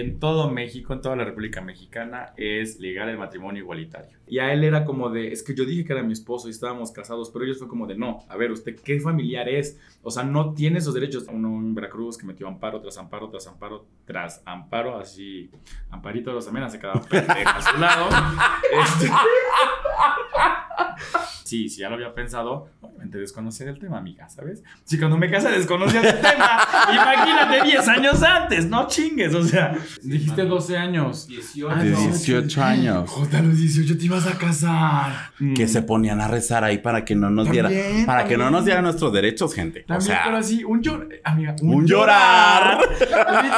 en todo México, en toda la República Mexicana, es legal el matrimonio igualitario. Y a él era como de, es que yo dije que era mi esposo y estábamos casados, pero ellos fue como de, no, a ver, ¿usted qué familiar es? O sea, no tiene esos derechos. Uno en Veracruz que metió amparo tras amparo, tras amparo, tras amparo, así, amparito de los amenas se quedaba a su lado. Este- Sí, sí, ya lo había pensado. Obviamente desconocer el tema, amiga, ¿sabes? Si cuando me casé desconocías el tema, imagínate 10 años antes, no chingues, o sea. Dijiste 12 años. 18. Ah, De no. 18 años. Jota, a los 18 te ibas a casar. Que se ponían a rezar ahí para que no nos diera, También, para que no nos dieran nuestros derechos, gente. También, o sea, pero así, un llorar. Amiga, un llorar.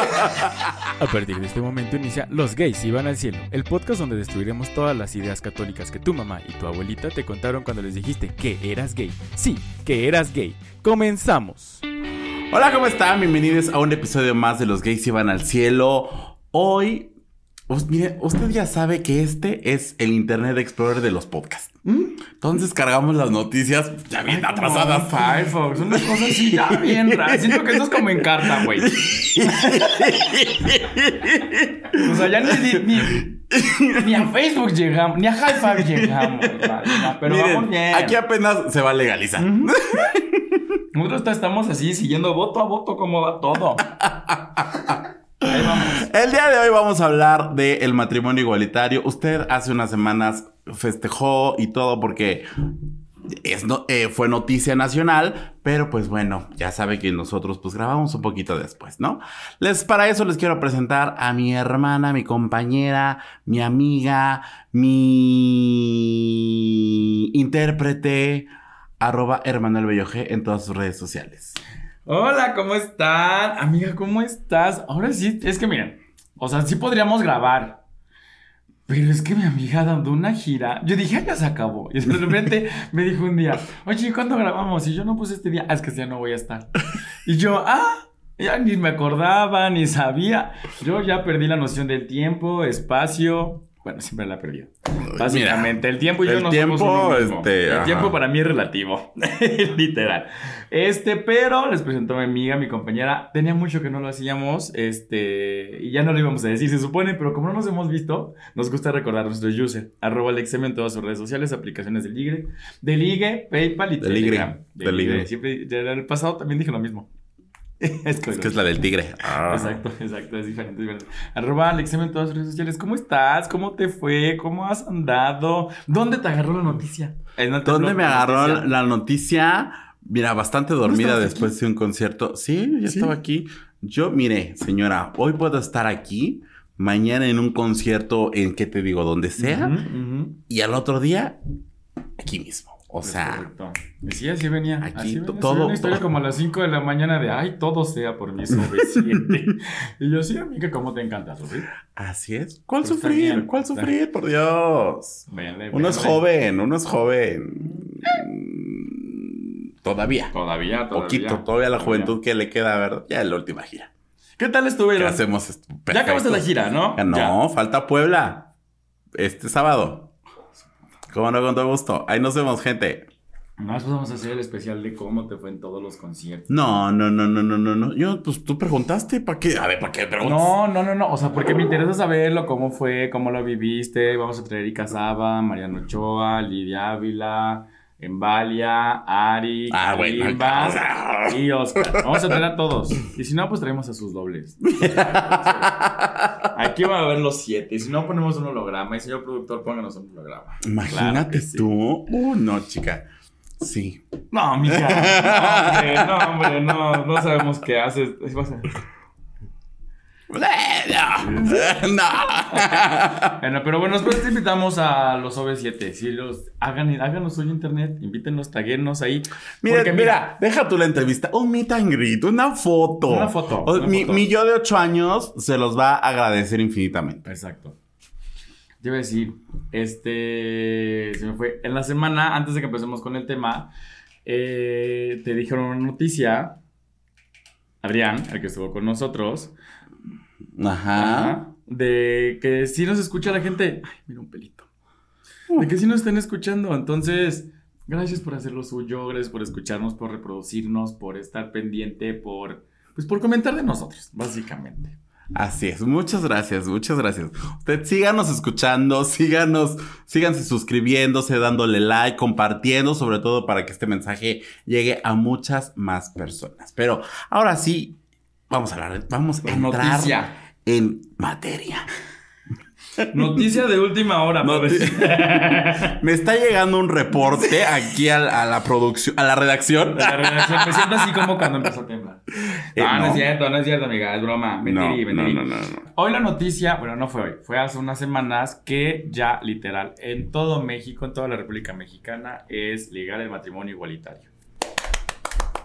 A partir de este momento inicia Los gays iban al cielo, el podcast donde destruiremos todas las ideas católicas que tu mamá y tu abuelita te contaron cuando les dijiste que eras gay. Sí, que eras gay. Comenzamos. Hola, ¿cómo están? Bienvenidos a un episodio más de Los gays iban al cielo. Hoy, mire, usted ya sabe que este es el Internet Explorer de los podcasts. Entonces cargamos las noticias ya bien atrasadas. Como Firefox, unas cosas así ya bien raras. Siento que esto es como en carta, güey. O sea, ya ni, ni, ni a Facebook llegamos, ni a High Five llegamos. Pero Miren, vamos bien. aquí apenas se va a legalizar. Nosotros ta- estamos así, siguiendo voto a voto cómo va todo. Ahí vamos. El día de hoy vamos a hablar del matrimonio igualitario. Usted hace unas semanas festejó y todo porque es no- eh, fue noticia nacional, pero pues bueno, ya sabe que nosotros pues grabamos un poquito después, ¿no? Les, para eso les quiero presentar a mi hermana, mi compañera, mi amiga, mi intérprete, arroba Hermanuel Bello G en todas sus redes sociales. Hola, ¿cómo están? Amiga, ¿cómo estás? Ahora sí, es que miren, o sea, sí podríamos grabar. Pero es que mi amiga dando una gira, yo dije, "Ah, ya se acabó. Y de repente me dijo un día, oye, ¿cuándo grabamos? Y yo no puse este día, "Ah, es que ya no voy a estar. Y yo, ah, ya ni me acordaba, ni sabía. Yo ya perdí la noción del tiempo, espacio. Bueno, siempre la he perdido. Básicamente, el tiempo y yo el no tiempo, somos uno mismo. este, El ajá. tiempo para mí es relativo. Literal. Este, pero les presentó a mi amiga, mi compañera. Tenía mucho que no lo hacíamos. Este, y ya no lo íbamos a decir, se supone, pero como no nos hemos visto, nos gusta recordar nuestro user. Arroba Alexem en todas sus redes sociales, aplicaciones del Ligre. Del Ligue, PayPal y Telegram. del Ligre. Siempre, en el pasado también dije lo mismo. Es Es que es la del tigre. Ah. Exacto, exacto, es diferente, es diferente. Arroba Alexem en todas sus redes sociales. ¿Cómo estás? ¿Cómo te fue? ¿Cómo has andado? ¿Dónde te agarró la noticia? ¿Dónde me agarró noticia. la noticia? Mira, bastante dormida después de un concierto. Sí, yo ¿Sí? estaba aquí. Yo, mire, señora, hoy puedo estar aquí, mañana en un concierto en, ¿qué te digo? Donde sea, y al otro día, aquí mismo. O sea, correcto. Y Sí, así venía. Aquí así venía. todo- Una historia todo. como a las 5 de la mañana de, ay, todo sea por mi suficiente. y yo, sí, amiga, ¿cómo te encanta sufrir? así es. ¿Cuál Pues sufrir? bien, ¿Cuál está- sufrir? Por Dios. Vele, Uno es joven, uno es joven. Todavía. Todavía, todavía. Poquito, todavía la juventud que le queda, ¿verdad? Ya la última gira. ¿Qué tal ¿Qué estuvieron? hacemos? esto? Ya acabaste la Perfecto. gira, ¿no? Ah, No, falta Puebla. Este sábado. Cómo no, con todo gusto. Ahí nos vemos, gente. Más vamos a hacer el especial de cómo te fue en todos los conciertos. No, no, no, no, no, no, no. Yo, pues tú preguntaste, ¿para qué? A ver, ¿para qué preguntas? No, no, no, no. O sea, porque me interesa saberlo, cómo fue, cómo lo viviste. Vamos a traer Erika Saba, Mariano Ochoa, Lidia Ávila, Embalia, Ari, Ah, bueno, y Oscar. Vamos a traer a todos. Y si no, pues traemos a sus dobles. Aquí van a ver los siete. Y si no, ponemos un holograma. Y señor productor, pónganos un holograma. Imagínate Claro que sí. tú. Uh, no, chica. Sí. No, mija. No, hombre, no, hombre, no. No sabemos qué haces. No. no. Bueno, pero bueno, después te invitamos a los OV7. Si los hagan, háganos hoy internet, invítenos, taguenos ahí. Mira, mira, deja tú la entrevista. Un meet and greet, una foto. Una foto, O- una mi, foto. mi yo de ocho años se los va a agradecer infinitamente. Exacto. Te iba a decir, este, se me fue. En la semana, antes de que empecemos con el tema, eh, te dijeron una noticia, Adrián, el que estuvo con nosotros, Ajá. ajá, de que sí nos escucha la gente. Ay, mira un pelito. De que sí nos están escuchando. Entonces, gracias por hacer lo suyo, gracias por escucharnos, por reproducirnos, por estar pendiente, por, pues por comentar de nosotros, básicamente. Así es, muchas gracias, muchas gracias. Usted síganos escuchando, síganos, síganse suscribiéndose, dándole like, compartiendo, sobre todo para que este mensaje llegue a muchas más personas. Pero ahora sí, vamos a hablar, vamos a entrar Noticia. En materia. Noticia de última hora. Me está llegando un reporte aquí a, la- a la producción, a la redacción. La redacción, me siento así como cuando empezó a temblar. Eh, Ah, no. no. es cierto, no es cierto, amiga, es broma. Mentirí, no, mentirí. no, no, no. Hoy la noticia, bueno, no fue hoy, fue hace unas semanas que ya literal en todo México, en toda la República Mexicana, es legal el matrimonio igualitario.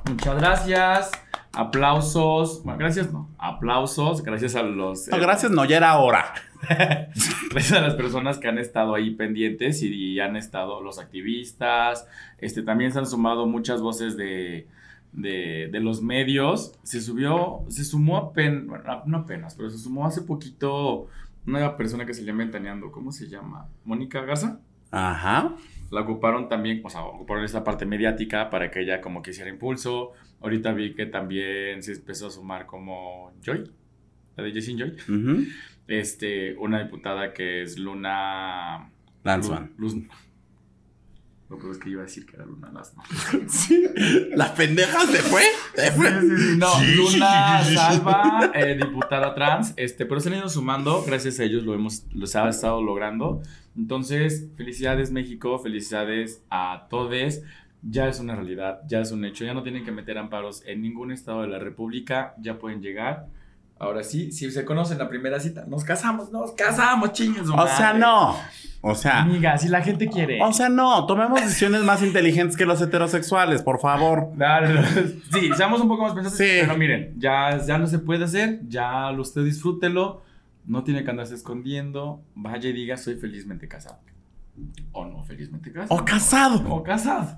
Muchas gracias, aplausos, bueno, gracias no, aplausos, gracias a los... No, gracias, no, ya era hora. Gracias a las personas que han estado ahí pendientes y, y han estado los activistas. Este, también se han sumado muchas voces de, de, de los medios. Se subió, se sumó apenas, bueno, no apenas, pero se sumó hace poquito una persona que se llama Ventaneando. ¿Cómo se llama? ¿Mónica Garza? Ajá. La ocuparon también, o sea, ocuparon esta parte mediática para que ella como que hiciera impulso. Ahorita vi que también se empezó a sumar como Joy, la de Jessie Joy. Este, una diputada que es Luna. Lanzman. Luz. Luz- No, pero es que iba a decir que era Luna Lasno. Sí. La pendeja se fue. Se fue. No, Sí. Luna Salva, eh, diputada trans. Este, pero se han ido sumando. Gracias a ellos lo hemos, los ha estado logrando. Entonces, felicidades México, felicidades a todos. Ya es una realidad, ya es un hecho. Ya no tienen que meter amparos en ningún estado de la República. Ya pueden llegar. Ahora sí, si se conocen la primera cita, nos casamos, nos casamos, chingues. su O sea, no. O sea, Amiga, si la gente quiere. o sea, no. Tomemos decisiones más inteligentes que los heterosexuales, por favor. No. Sí, seamos un poco más pensantes. Sí. Pero miren, ya, ya no se puede hacer. Ya usted disfrútelo. No tiene que andarse escondiendo. Vaya y diga, soy felizmente casado. O no felizmente casado. O casado. O casado.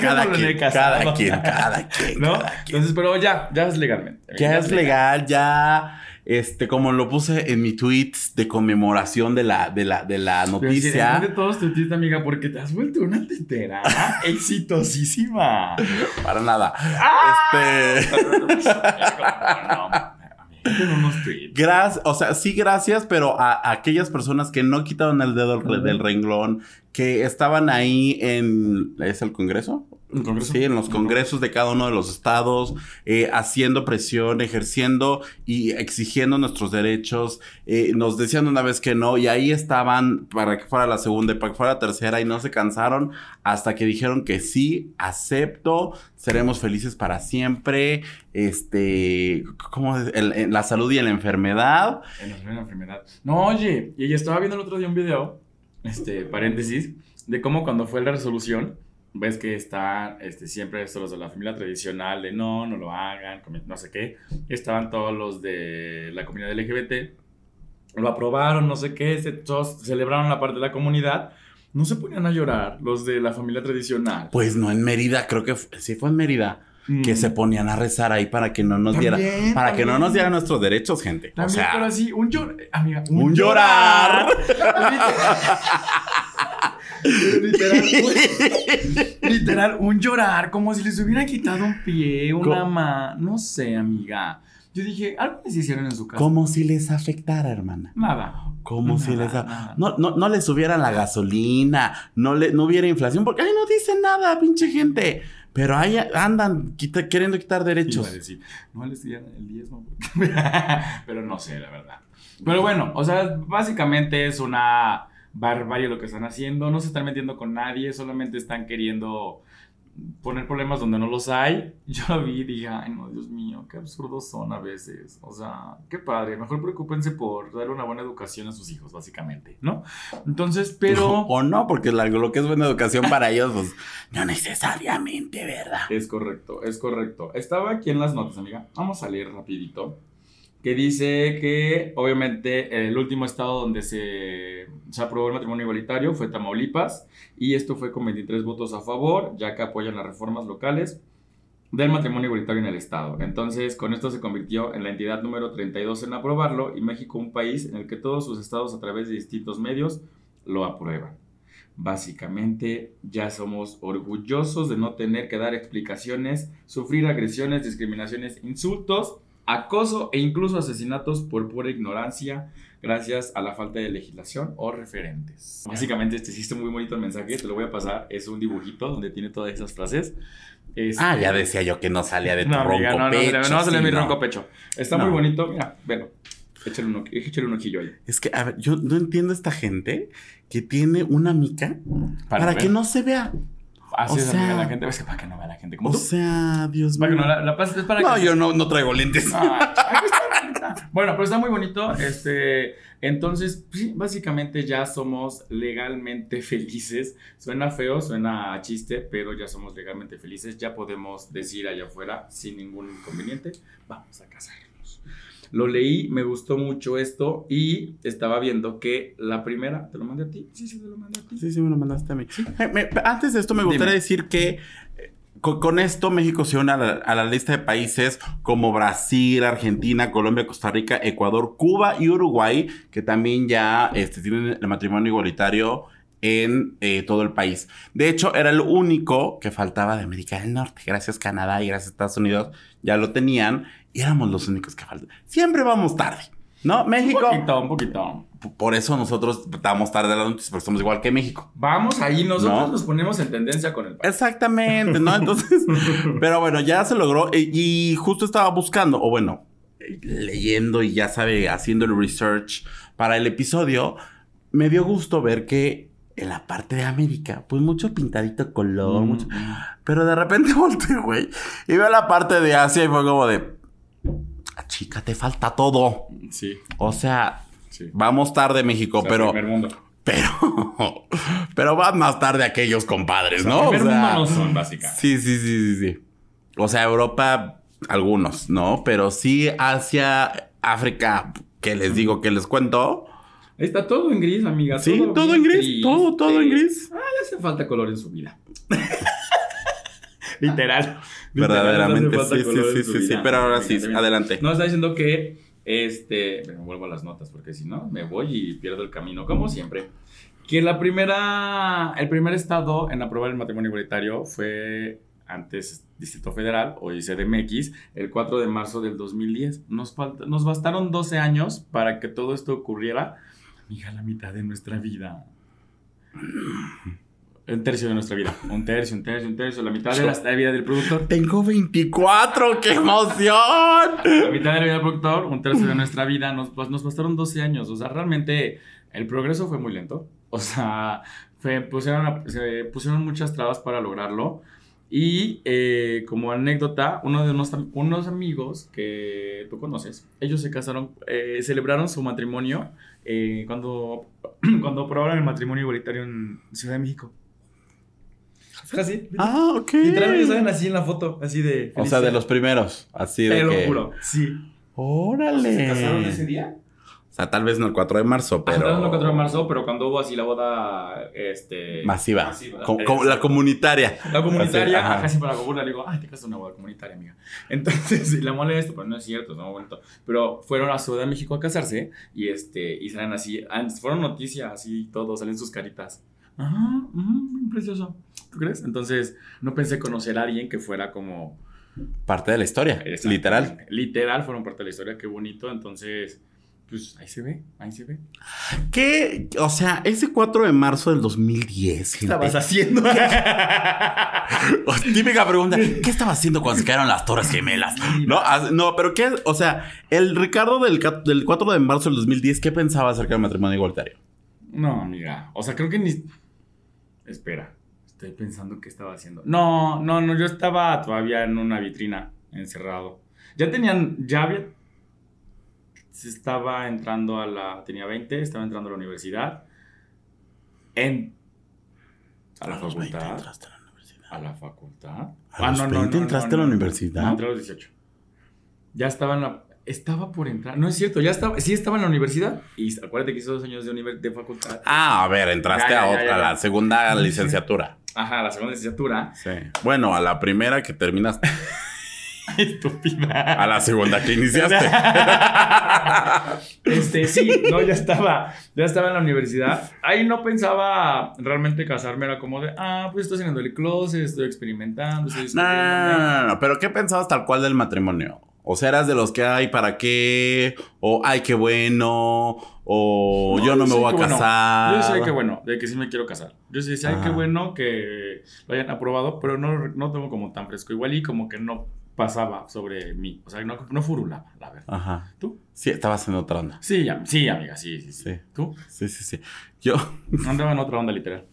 Cada quien, el casado. cada quien, cada quien, ¿No? cada quien. Entonces, pero ya, ya es legalmente. Ya es legal, ya, este, como lo puse en mi tweet de conmemoración de la, de la, de la noticia. de todos tu tweets, amiga, porque te has vuelto una tetera exitosísima. Para nada. ¡Ah! Este. no, amiga, tengo unos tweets. Gracias, o sea, sí, gracias, pero a, a aquellas personas que no quitaron el dedo del, del renglón, que estaban ahí en. ¿Es el Congreso? Sí, en los congresos de cada uno de los estados, eh, haciendo presión, ejerciendo y exigiendo nuestros derechos. Eh, nos decían una vez que no, y ahí estaban para que fuera la segunda y para que fuera la tercera, y no se cansaron hasta que dijeron que sí, acepto, seremos felices para siempre. Este, ¿cómo es? El- el- la salud y la enfermedad. En la primera enfermedad. No, oye, y estaba viendo el otro día un video, este, paréntesis, de cómo cuando fue la resolución, ves que está, este, siempre estos los de la familia tradicional, de no, no lo hagan, no sé qué, estaban todos los de la comunidad LGBT, lo aprobaron, no sé qué, se- todos celebraron la parte de la comunidad, no se ponían a llorar los de la familia tradicional. Pues no en Mérida, creo que sí fue en Mérida. Que Mm. se ponían a rezar ahí para que no nos diera, También, para que no también. nos dieran nuestros derechos, gente. También, o sea, pero así, un llorar, amiga, un llorar. literal, un- literal, un llorar, como si les hubieran quitado un pie, una ¿Cómo? mano, no sé, amiga. Yo dije, algo les hicieron en su casa. Como si les afectara, hermana. Nada. Como si les... nada. No, no, no les subieran la gasolina, no, le, no hubiera inflación, porque, ay, no dicen nada, pinche gente. Pero ahí andan quita- queriendo quitar Iba a derechos. decir, no les dieron el diezmo. Pero no sé, la verdad. Pero bueno, o sea, básicamente es una barbarie lo que están haciendo. No se están metiendo con nadie, solamente están queriendo poner problemas donde no los hay. Yo lo vi y dije, ay, no, Dios mío, qué absurdos son a veces. O sea, qué padre. Mejor preocúpense por darle una buena educación a sus hijos, básicamente, ¿no? Entonces, pero. O no, porque lo que es buena educación para ellos, pues, no necesariamente, ¿verdad? Es correcto, es correcto. Estaba aquí en las notas, amiga. Vamos a leer rapidito. Que dice que obviamente el último estado donde se, se aprobó el matrimonio igualitario fue Tamaulipas. Y esto fue con 23 votos a favor, ya que apoyan las reformas locales del matrimonio igualitario en el estado. Entonces, con esto se convirtió en la entidad número 32 en aprobarlo y México un país en el que todos sus estados a través de distintos medios lo aprueban. Básicamente, ya somos orgullosos de no tener que dar explicaciones, sufrir agresiones, discriminaciones, insultos acoso e incluso asesinatos por pura ignorancia gracias a la falta de legislación o referentes. Básicamente este existe muy bonito el mensaje, te lo voy a pasar, es un dibujito donde tiene todas esas frases. Este- Ah, ya decía yo que no salía de tu no, ronco no, no, pecho. no va a salir sí, mi no. ronco pecho. Está No. muy bonito, mira, velo. Échale un, échale un ojillo ahí. Es que, a ver, yo no entiendo esta gente que tiene una mica para, que no se vea. Así o es, sea- la gente. Es que para que no vea la gente como O tú. sea, Dios Para que mío. no la, la es para No, que- yo no, no traigo lentes. Ah, está. Bueno, pero está muy bonito. Este, entonces, básicamente ya somos legalmente felices. Suena feo, suena a chiste, pero ya somos legalmente felices. Ya podemos decir allá afuera sin ningún inconveniente, vamos a casarnos. Lo leí, me gustó mucho esto y estaba viendo que la primera, ¿te lo mandé a ti? Sí, sí, te lo mandé a ti. Sí, sí, me lo mandaste a mí. Eh, me- antes de esto, me gustaría Dime. decir que eh, con, con esto México se une a la, a la lista de países como Brasil, Argentina, Colombia, Costa Rica, Ecuador, Cuba y Uruguay, que también ya este, tienen el matrimonio igualitario en eh, todo el país. De hecho, era el único que faltaba de América del Norte. Gracias Canadá y gracias Estados Unidos ya lo tenían y éramos los únicos que faltan. Siempre vamos tarde, ¿no? Un México. poquito, un poquito. Por eso nosotros estamos tarde a las noticias, porque somos igual que México. Vamos ahí, nosotros No. nos ponemos en tendencia con el país. Exactamente, ¿no? Entonces, pero bueno, ya se logró eh, y justo estaba buscando, o bueno, leyendo y ya sabe, haciendo el research para el episodio, me dio gusto ver que en la parte de América, pues mucho pintadito color, Mm, mucho... Pero de repente volteé, güey, y veo la parte de Asia y fue como de... "Ah, Chica, te falta todo. Sí, O sea, sí. vamos tarde, México, O sea, pero... primer mundo. Pero... Pero van más tarde aquellos compadres, ¿no? primer O sea, mundo no son, básicamente. Sí, sí, sí, sí, sí. O sea, Europa, algunos, ¿no? Pero sí Asia, África, que les digo, que les cuento. Está todo en gris, amiga. Sí, todo bien en gris, todo, todo en gris. Ah, le hace falta color en su vida. Literal. Verdaderamente, sí, sí, sí, sí, sí. Pero ahora sí, adelante. No, está diciendo que, este, me vuelvo a las notas porque si no, me voy y pierdo el camino, como siempre. Que la primera, el primer estado en aprobar el matrimonio igualitario fue antes Distrito Federal, hoy CDMX, el 4 de marzo del 2010. Nos, falta, nos bastaron 12 años para que todo esto ocurriera. Amiga, la mitad de nuestra vida. Un tercio de nuestra vida. Un tercio, un tercio, un tercio. La mitad de la vida del productor. Tengo 24, qué emoción. La mitad de la vida del productor, un tercio de nuestra vida. Nos, pues, nos bastaron 12 años. O sea, realmente el progreso fue muy lento. O sea, fue- pusieron, a- se pusieron muchas trabas para lograrlo. Y eh, como anécdota, uno de unos, unos amigos que tú conoces, ellos se casaron, eh, celebraron su matrimonio eh, cuando, cuando aprobaron el matrimonio igualitario en Ciudad de México. Así. Ah, ok. Literalmente salen así en la foto, así de. O sea, de los primeros, así de Te lo que... juro. Sí. Órale. ¿Se casaron ese día? O sea, tal vez no el 4 de marzo, Pero... pero... el 4 de marzo, pero cuando hubo así la boda, este... Masiva. masiva. Co- co- la comunitaria. La comunitaria, Así, ajá. casi para la burla, le digo, ay, te casas una boda comunitaria, amiga. Entonces, la molesta, pero no es cierto, no bonito. Pero fueron a Ciudad de México a casarse y este, y salen así, antes fueron noticias, así, todo, salen sus caritas. Ajá, bien precioso. ¿Tú crees? Entonces, no pensé conocer a alguien que fuera como... Parte de la historia, Exacto. literal. Literal, fueron parte de la historia, qué bonito. Entonces, pues ahí se ve, ahí se ve. ¿Qué? O sea, ese 4 de marzo del 2010, gente. haciendo? Típica pregunta, ¿qué estaba haciendo cuando se cayeron las Torres Gemelas? No, ah, no, pero ¿qué? O sea, el Ricardo del, del 4 de marzo del 2010, ¿qué pensaba acerca del matrimonio igualitario? No, amiga. O sea, creo que ni. Espera. Estoy pensando qué estaba haciendo. No, no, no. Yo estaba todavía en una vitrina, encerrado. Ya tenían. Ya había. Se Estaba entrando a la. Tenía 20, estaba entrando a la universidad. En. A la los 20 facultad. entraste a la universidad. ¿A la facultad? ¿A los 20 entraste a la universidad? No, entré a los 18. Ya estaba en la... Estaba por entrar. No es cierto, ya estaba... Sí estaba en la universidad. Y acuérdate que hice dos años de, de facultad. Ah, a ver, entraste Ya, ya, a otra, ya, a la segunda licenciatura. Ajá, la segunda licenciatura. Sí. Bueno, a la primera que terminas, Estúpida. a la segunda que iniciaste. Este, sí, no, ya estaba, ya estaba en la universidad. Ahí no pensaba realmente casarme, era como de, ah, pues estoy saliendo del closet, estoy experimentando, estoy No, no, no, no, pero ¿qué pensabas tal cual del matrimonio? O sea, eras de los que, ay, ¿para qué? O, ay, qué bueno. O yo no me voy a que bueno. casar. Yo sé que bueno, de que sí me quiero casar. Yo sí sé, ay, qué bueno que lo hayan aprobado, pero no, no tengo como tan fresco. Igual y como que no pasaba sobre mí. O sea, no, no furulaba, la verdad. Ajá. ¿Tú? Sí, estabas en otra onda. Sí, sí, amiga, sí, sí, sí. Sí. ¿Tú? Sí, sí, sí. Yo, Andaba en otra onda literal.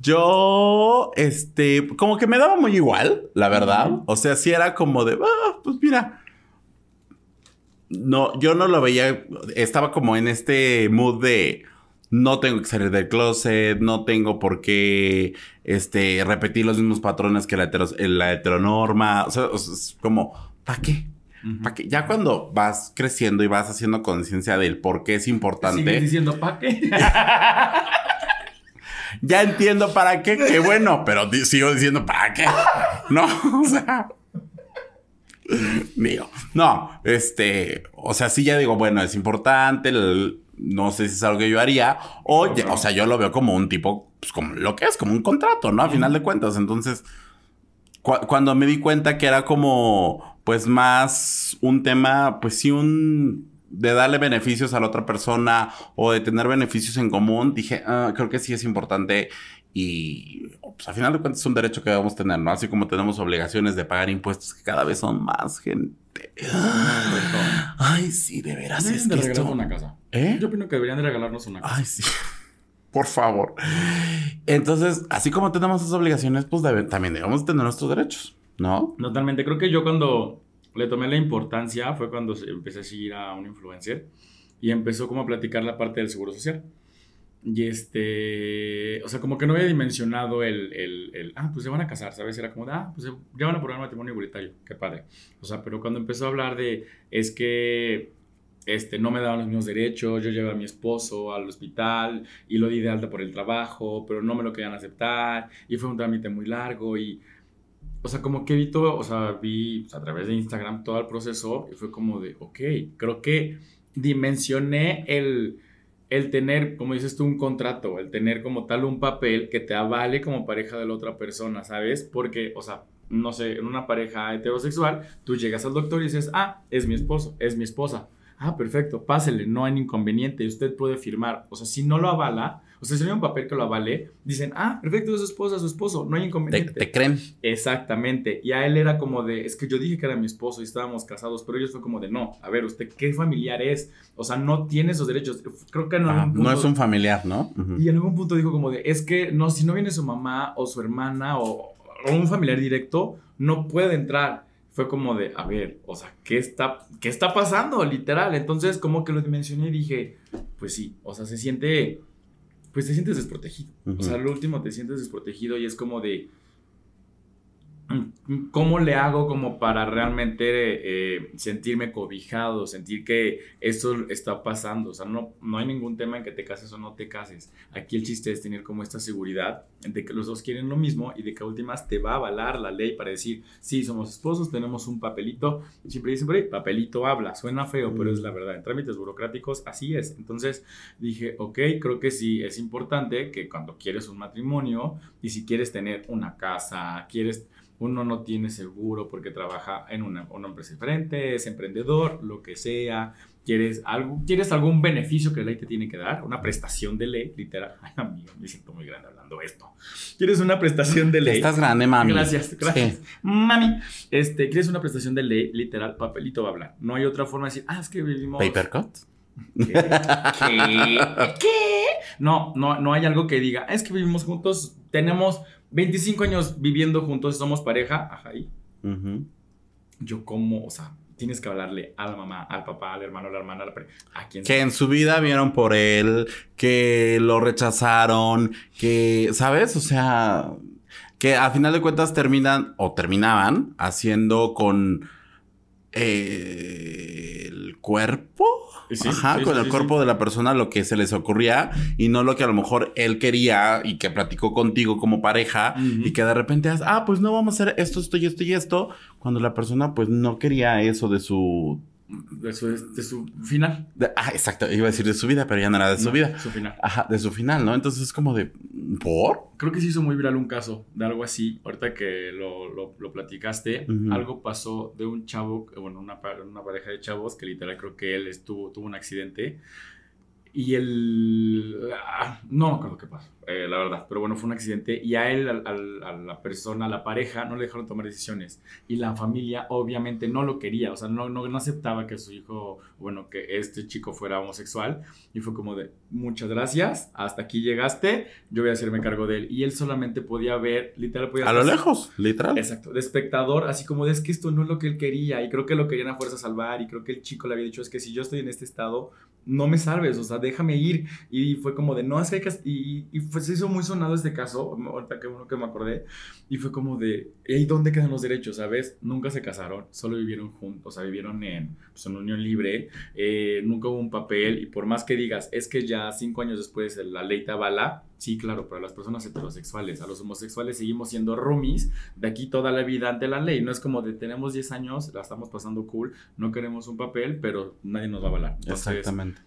yo, este, como que me daba muy igual, la verdad. O sea, sí era como de, ah, pues mira. No, yo no lo veía, estaba como en este mood de no tengo que salir del closet, no tengo por qué este, repetir los mismos patrones que la, heteros- la heteronorma. O sea, es como, ¿para qué? Ujú. ¿Pa' qué? Ya cuando vas creciendo y vas haciendo conciencia del por qué es importante. Sigues diciendo, ¿para qué? Ya entiendo para qué, qué bueno, pero sigo diciendo para qué. No, o sea. Digo, no, este, o sea, sí ya digo, bueno, es importante, el- no sé si es algo que yo haría, o, o sea, yo lo veo como un tipo, pues como lo que es, como un contrato, ¿no? A final de cuentas, entonces, cu- cuando me di cuenta que era como, pues más un tema, pues sí, un de darle beneficios a la otra persona o de tener beneficios en común, dije, ah, creo que sí es importante y pues a final de cuentas es un derecho que debemos tener, ¿no? Así como tenemos obligaciones de pagar impuestos que cada vez son más gente. Ay, sí, de veras es que esto... una casa. ¿Eh? Yo opino que deberían de regalarnos una casa. Ay, sí. Por favor. Entonces, así como tenemos esas obligaciones, pues también debemos tener nuestros derechos, ¿no? Totalmente. Creo que yo cuando le tomé la importancia fue cuando empecé a seguir a un influencer y empezó como a platicar la parte del seguro social. Y este, o sea, como que no había dimensionado el, el, el, ah, pues se van a casar, ¿sabes? Era como de, ah, pues ya van a poner matrimonio igualitario, qué padre. O sea, pero cuando empezó a hablar de, es que, este, no me daban los mismos derechos, yo llevé a mi esposo al hospital y lo di de alta por el trabajo, pero no me lo querían aceptar y fue un trámite muy largo y, o sea, como que vi todo, o sea, vi pues, a través de Instagram todo el proceso y fue como de, ok, creo que dimensioné el, el tener, como dices tú, un contrato, el tener como tal un papel que te avale como pareja de la otra persona, ¿sabes? Porque, o sea, no sé, en una pareja heterosexual, tú llegas al doctor y dices, ah, es mi esposo, es mi esposa. Ah, perfecto, pásele, no hay inconveniente, usted puede firmar. O sea, si no lo avala, o sea, si no hay un papel que lo avale, dicen, ah, perfecto, es su esposa, su esposo, no hay Te, inconveniente. te creen. Exactamente. Y a él era como de, es que yo dije que era mi esposo y estábamos casados, pero ellos fue como de, no, a ver, ¿usted qué familiar es? O sea, no tiene esos derechos. Creo que en Ah, no es un familiar, ¿no? Y en algún punto dijo como de, es que no, si no viene su mamá o su hermana o, o un familiar directo, no puede entrar. Fue como de, a ver, o sea, ¿qué está, ¿qué está pasando? Literal. Entonces, como que lo dimensioné y dije, pues sí, o sea, se siente, pues te sientes desprotegido. O sea, al último te sientes desprotegido y es como de, ¿cómo le hago como para realmente eh, sentirme cobijado, sentir que esto está pasando? O sea, no, no hay ningún tema en que te cases o no te cases. Aquí el chiste es tener como esta seguridad de que los dos quieren lo mismo y de que a últimas te va a avalar la ley para decir, sí, somos esposos, tenemos un papelito. Siempre dicen ahí, papelito habla, suena feo, pero es la verdad. En trámites burocráticos así es. Entonces dije, ok, creo que sí es importante que cuando quieres un matrimonio y si quieres tener una casa, quieres uno no tiene seguro porque trabaja en una, una empresa diferente, es emprendedor, lo que sea. ¿Quieres, algo, ¿Quieres algún beneficio que la ley te tiene que dar? Una prestación de ley, literal. Ay, amigo, me siento muy grande hablando esto. ¿Quieres una prestación de ley? Estás grande, mami. Gracias, gracias. Sí. Mami, este, ¿quieres una prestación de ley? Literal, papelito va a hablar. No hay otra forma de decir, ah, es que vivimos... Paper cut. ¿Qué? ¿Qué? ¿Qué? No, no, no hay algo que diga, es que vivimos juntos, tenemos 25 años viviendo juntos, somos pareja. Ajá, Ujú. yo como, o sea, tienes que hablarle a la mamá, al papá, al hermano, a la hermana, a, la a quien Que en su vida vieron por él, que lo rechazaron, que, ¿sabes? O sea, que a final de cuentas terminan o terminaban haciendo con eh, el cuerpo. Sí, Ajá, sí, con sí, el cuerpo de la persona lo que se les ocurría y no lo que a lo mejor él quería y que platicó contigo como pareja y que de repente, ah, pues no vamos a hacer esto, esto y esto y esto, cuando la persona pues no quería eso de su de su, de su final. De- ah, exacto, iba a decir de su vida, pero ya no era de su No, vida. Su final. Ajá, de su final, ¿no? Entonces es como de, ¿por? Creo que se hizo muy viral un caso de algo así. Ahorita que lo, lo, lo platicaste, algo pasó de un chavo, bueno, una, una pareja de chavos que literal creo que él estuvo, tuvo un accidente. Y él. ah, no me acuerdo qué pasó, eh, la verdad. Pero bueno, fue un accidente. Y a él, al- al- a la persona, a la pareja, no le dejaron tomar decisiones. Y la familia, obviamente, no lo quería. O sea, no, no, no aceptaba que su hijo, bueno, que este chico fuera homosexual. Y fue como de, muchas gracias, hasta aquí llegaste, yo voy a hacerme cargo de él. Y él solamente podía ver, literal, podía A lo lejos, literal. Exacto, de espectador, así como de es que esto no es lo que él quería y creo que lo querían a fuerza salvar y creo que el chico le había dicho es que si yo estoy en este estado, no me salves, o sea, déjame ir. Y fue como de no, es que. Y, y fue, se hizo muy sonado este caso, ahorita que uno que me acordé, y fue como de, ¿y dónde quedan los derechos? ¿Sabes? Nunca se casaron, solo vivieron juntos, o sea, vivieron en, pues, unión libre, eh, nunca hubo un papel y por más que digas, es que ya cinco años después la ley te avala, sí, claro, pero a las personas heterosexuales, a los homosexuales seguimos siendo roomies de aquí toda la vida ante la ley. No es como de tenemos 10 años, la estamos pasando cool, no queremos un papel, pero nadie nos va a avalar. Entonces, Exactamente.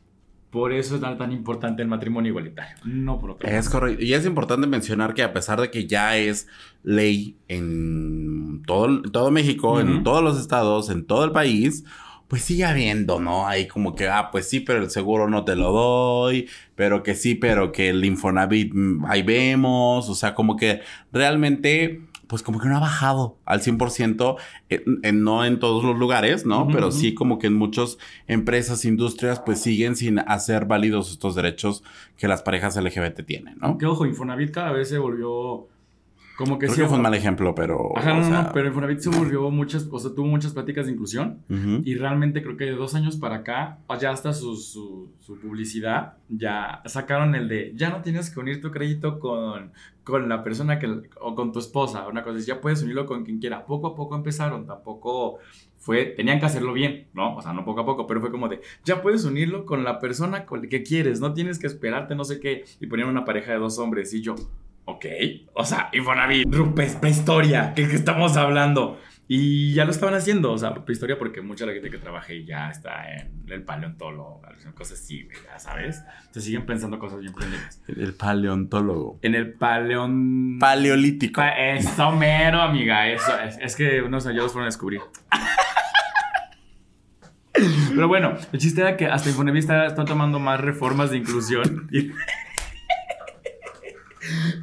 por eso es tan, tan importante el matrimonio igualitario, no por otra Es correcto. Y es importante mencionar que a pesar de que ya es ley en todo, todo México, en todos los estados, en todo el país, pues sigue habiendo, ¿no? Hay como que, ah, pues sí, pero el seguro no te lo doy, pero que sí, pero que el Infonavit, mm, ahí vemos, o sea, como que realmente... Pues como que no ha bajado al 100%, en, en- no en todos los lugares, ¿no? Pero sí como que en muchas empresas, industrias, pues siguen sin hacer válidos estos derechos que las parejas LGBT tienen, ¿no? Aunque ojo, Infonavit cada vez se volvió como que Creo sí. que fue un mal ejemplo, pero. Ajá, no, sea, no, pero Infonavit se volvió muchas, o sea, tuvo muchas pláticas de inclusión. ujú. Y realmente creo que de dos años para acá, ya hasta su, su, su publicidad, ya sacaron el de, ya no tienes que unir tu crédito con, con la persona que, o con tu esposa, una cosa, ya puedes unirlo con quien quiera. Poco a poco empezaron, tampoco fue, tenían que hacerlo bien, ¿no? O sea, no poco a poco, pero fue como de, ya puedes unirlo con la persona con la que quieres, no tienes que esperarte, no sé qué. Y ponían una pareja de dos hombres y yo, ok, o sea, Infonavit, Rupes, prehistoria, ¿qué, qué estamos hablando? Y ya lo estaban haciendo, o sea, prehistoria porque mucha de la gente que trabajé ya está en el paleontólogo, cosas así, güey, ya sabes. Se siguen pensando cosas bien pendejas. El paleontólogo. En el paleón... Paleolítico. Pa- eso mero, amiga, eso. Es, es que unos hallazgos fueron a descubrir. Pero bueno, el chiste era que hasta Infonavit está, está tomando más reformas de inclusión.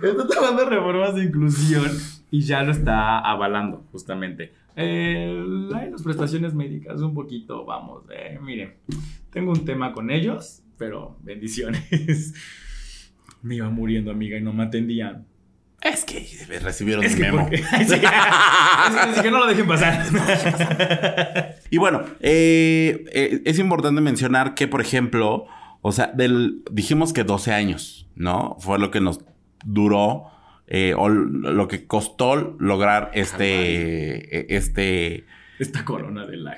Está tomando reformas de inclusión y ya lo está avalando, justamente. Eh, la- las prestaciones médicas, un poquito, vamos, eh, miren, tengo un tema con ellos, pero bendiciones. Me iba muriendo, amiga, y no me atendían. Es que recibieron Es que, memo. porque- es que- es que no lo dejen pasar. Y bueno, eh, eh, es importante mencionar que, por ejemplo, o sea, del, dijimos que 12 años, ¿no? Fue lo que nos duró eh, o lo que costó lograr este, eh, este, Esta corona de la...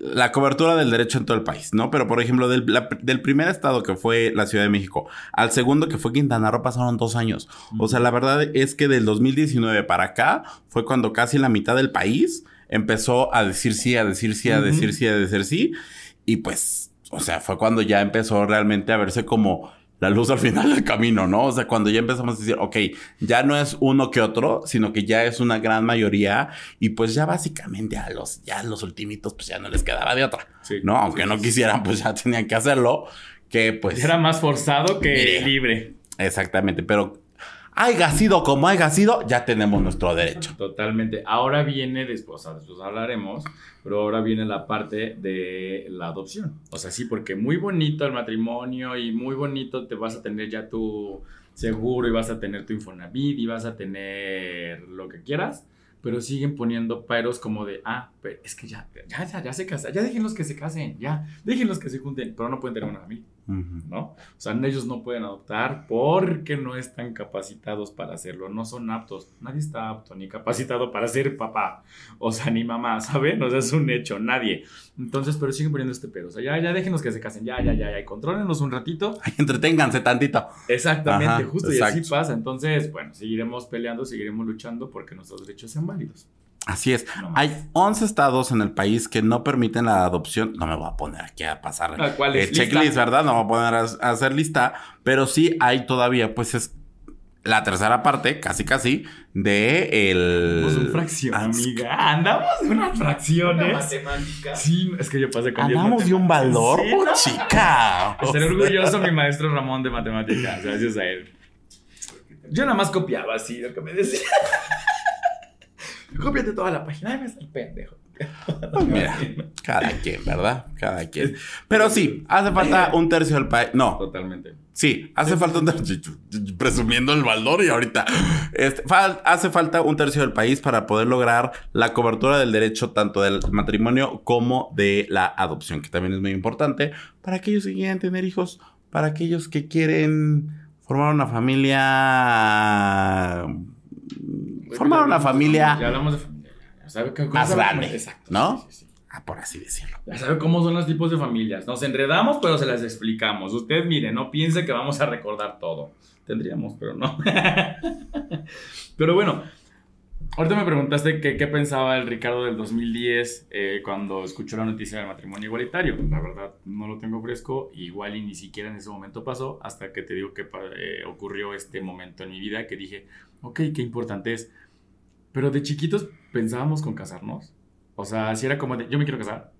la cobertura del derecho en todo el país, ¿no? Pero, por ejemplo, del, la- del primer estado que fue la Ciudad de México al segundo que fue Quintana Roo pasaron dos años. O sea, la verdad es que del 2019 para acá fue cuando casi la mitad del país empezó a decir sí, a decir sí, a decir sí, a decir sí. Y pues, o sea, fue cuando ya empezó realmente a verse como la luz al final del camino, ¿no? O sea, cuando ya empezamos a decir, ok, ya no es uno que otro, sino que ya es una gran mayoría y pues ya básicamente a los, ya a los ultimitos pues ya no les quedaba de otra, Sí. ¿no? Aunque no quisieran, pues ya tenían que hacerlo, que pues... Era más forzado que Mire. libre. Exactamente, pero haya sido como haya sido, ya tenemos nuestro derecho. Totalmente. Ahora viene, después, después hablaremos, pero ahora viene la parte de la adopción. O sea, sí, porque muy bonito el matrimonio y muy bonito te vas a tener ya tu seguro y vas a tener tu Infonavit y vas a tener lo que quieras, pero siguen poniendo peros como de, ah, pero es que ya, ya, ya, ya se casan, ya déjenlos que se casen, ya, déjenlos que se junten, pero no pueden tener una familia. ¿No? O sea, ellos no pueden adoptar porque no están capacitados para hacerlo, no son aptos. Nadie está apto ni capacitado para ser papá, o sea, ni mamá, ¿saben? O sea, es un hecho, nadie. Entonces, pero siguen poniendo este pedo. O sea, ya, ya déjenos que se casen, ya, ya, ya, ya, y contrólenlos un ratito. Entreténganse tantito. Exactamente, Ajá, justo, y así pasa. Entonces, bueno, seguiremos peleando, seguiremos luchando porque nuestros derechos sean válidos. Así es. No. Hay 11 estados en el país que no permiten la adopción. No me voy a poner aquí a pasar Ah, ¿cuál es? el checklist, Lista. ¿verdad? No me voy a poner a, a hacer lista. Pero sí hay todavía, pues es la tercera parte, casi casi, de el... Pues un fracción, Ah, amiga. Andamos de unas fracciones. matemática. Sí, es que yo pasé con diez Andamos de un valor, Sí, oh, chica. Estaré orgulloso mi maestro Ramón de matemáticas, gracias a él. Yo nada más copiaba así lo que me decía. Cópiate toda la página, ay, me está el pendejo. Pues mira, cada quien, ¿verdad? Cada quien. Pero sí, hace falta un tercio del país. No, Totalmente. Sí, hace falta un tercio. Presumiendo el valor y ahorita. Este, fal- hace falta un tercio del país para poder lograr la cobertura del derecho tanto del matrimonio como de la adopción, que también es muy importante para aquellos que quieren tener hijos, para aquellos que quieren formar una familia. Formar una Ya familia hablamos de familia. Ya sabe que- más grande, Exacto. ¿no? Sí, sí, sí. Ah, por así decirlo. Ya sabe cómo son los tipos de familias. Nos enredamos, pero se las explicamos. Usted, mire, no piense que vamos a recordar todo. Tendríamos, pero no. pero bueno, ahorita me preguntaste que, qué pensaba el Ricardo del 2010 eh, cuando escuchó la noticia del matrimonio igualitario. La verdad, no lo tengo fresco. Igual y ni siquiera en ese momento pasó hasta que te digo que eh, ocurrió este momento en mi vida que dije, ok, qué importante es. Pero de chiquitos pensábamos con casarnos. O sea, si era como de, yo me quiero casar.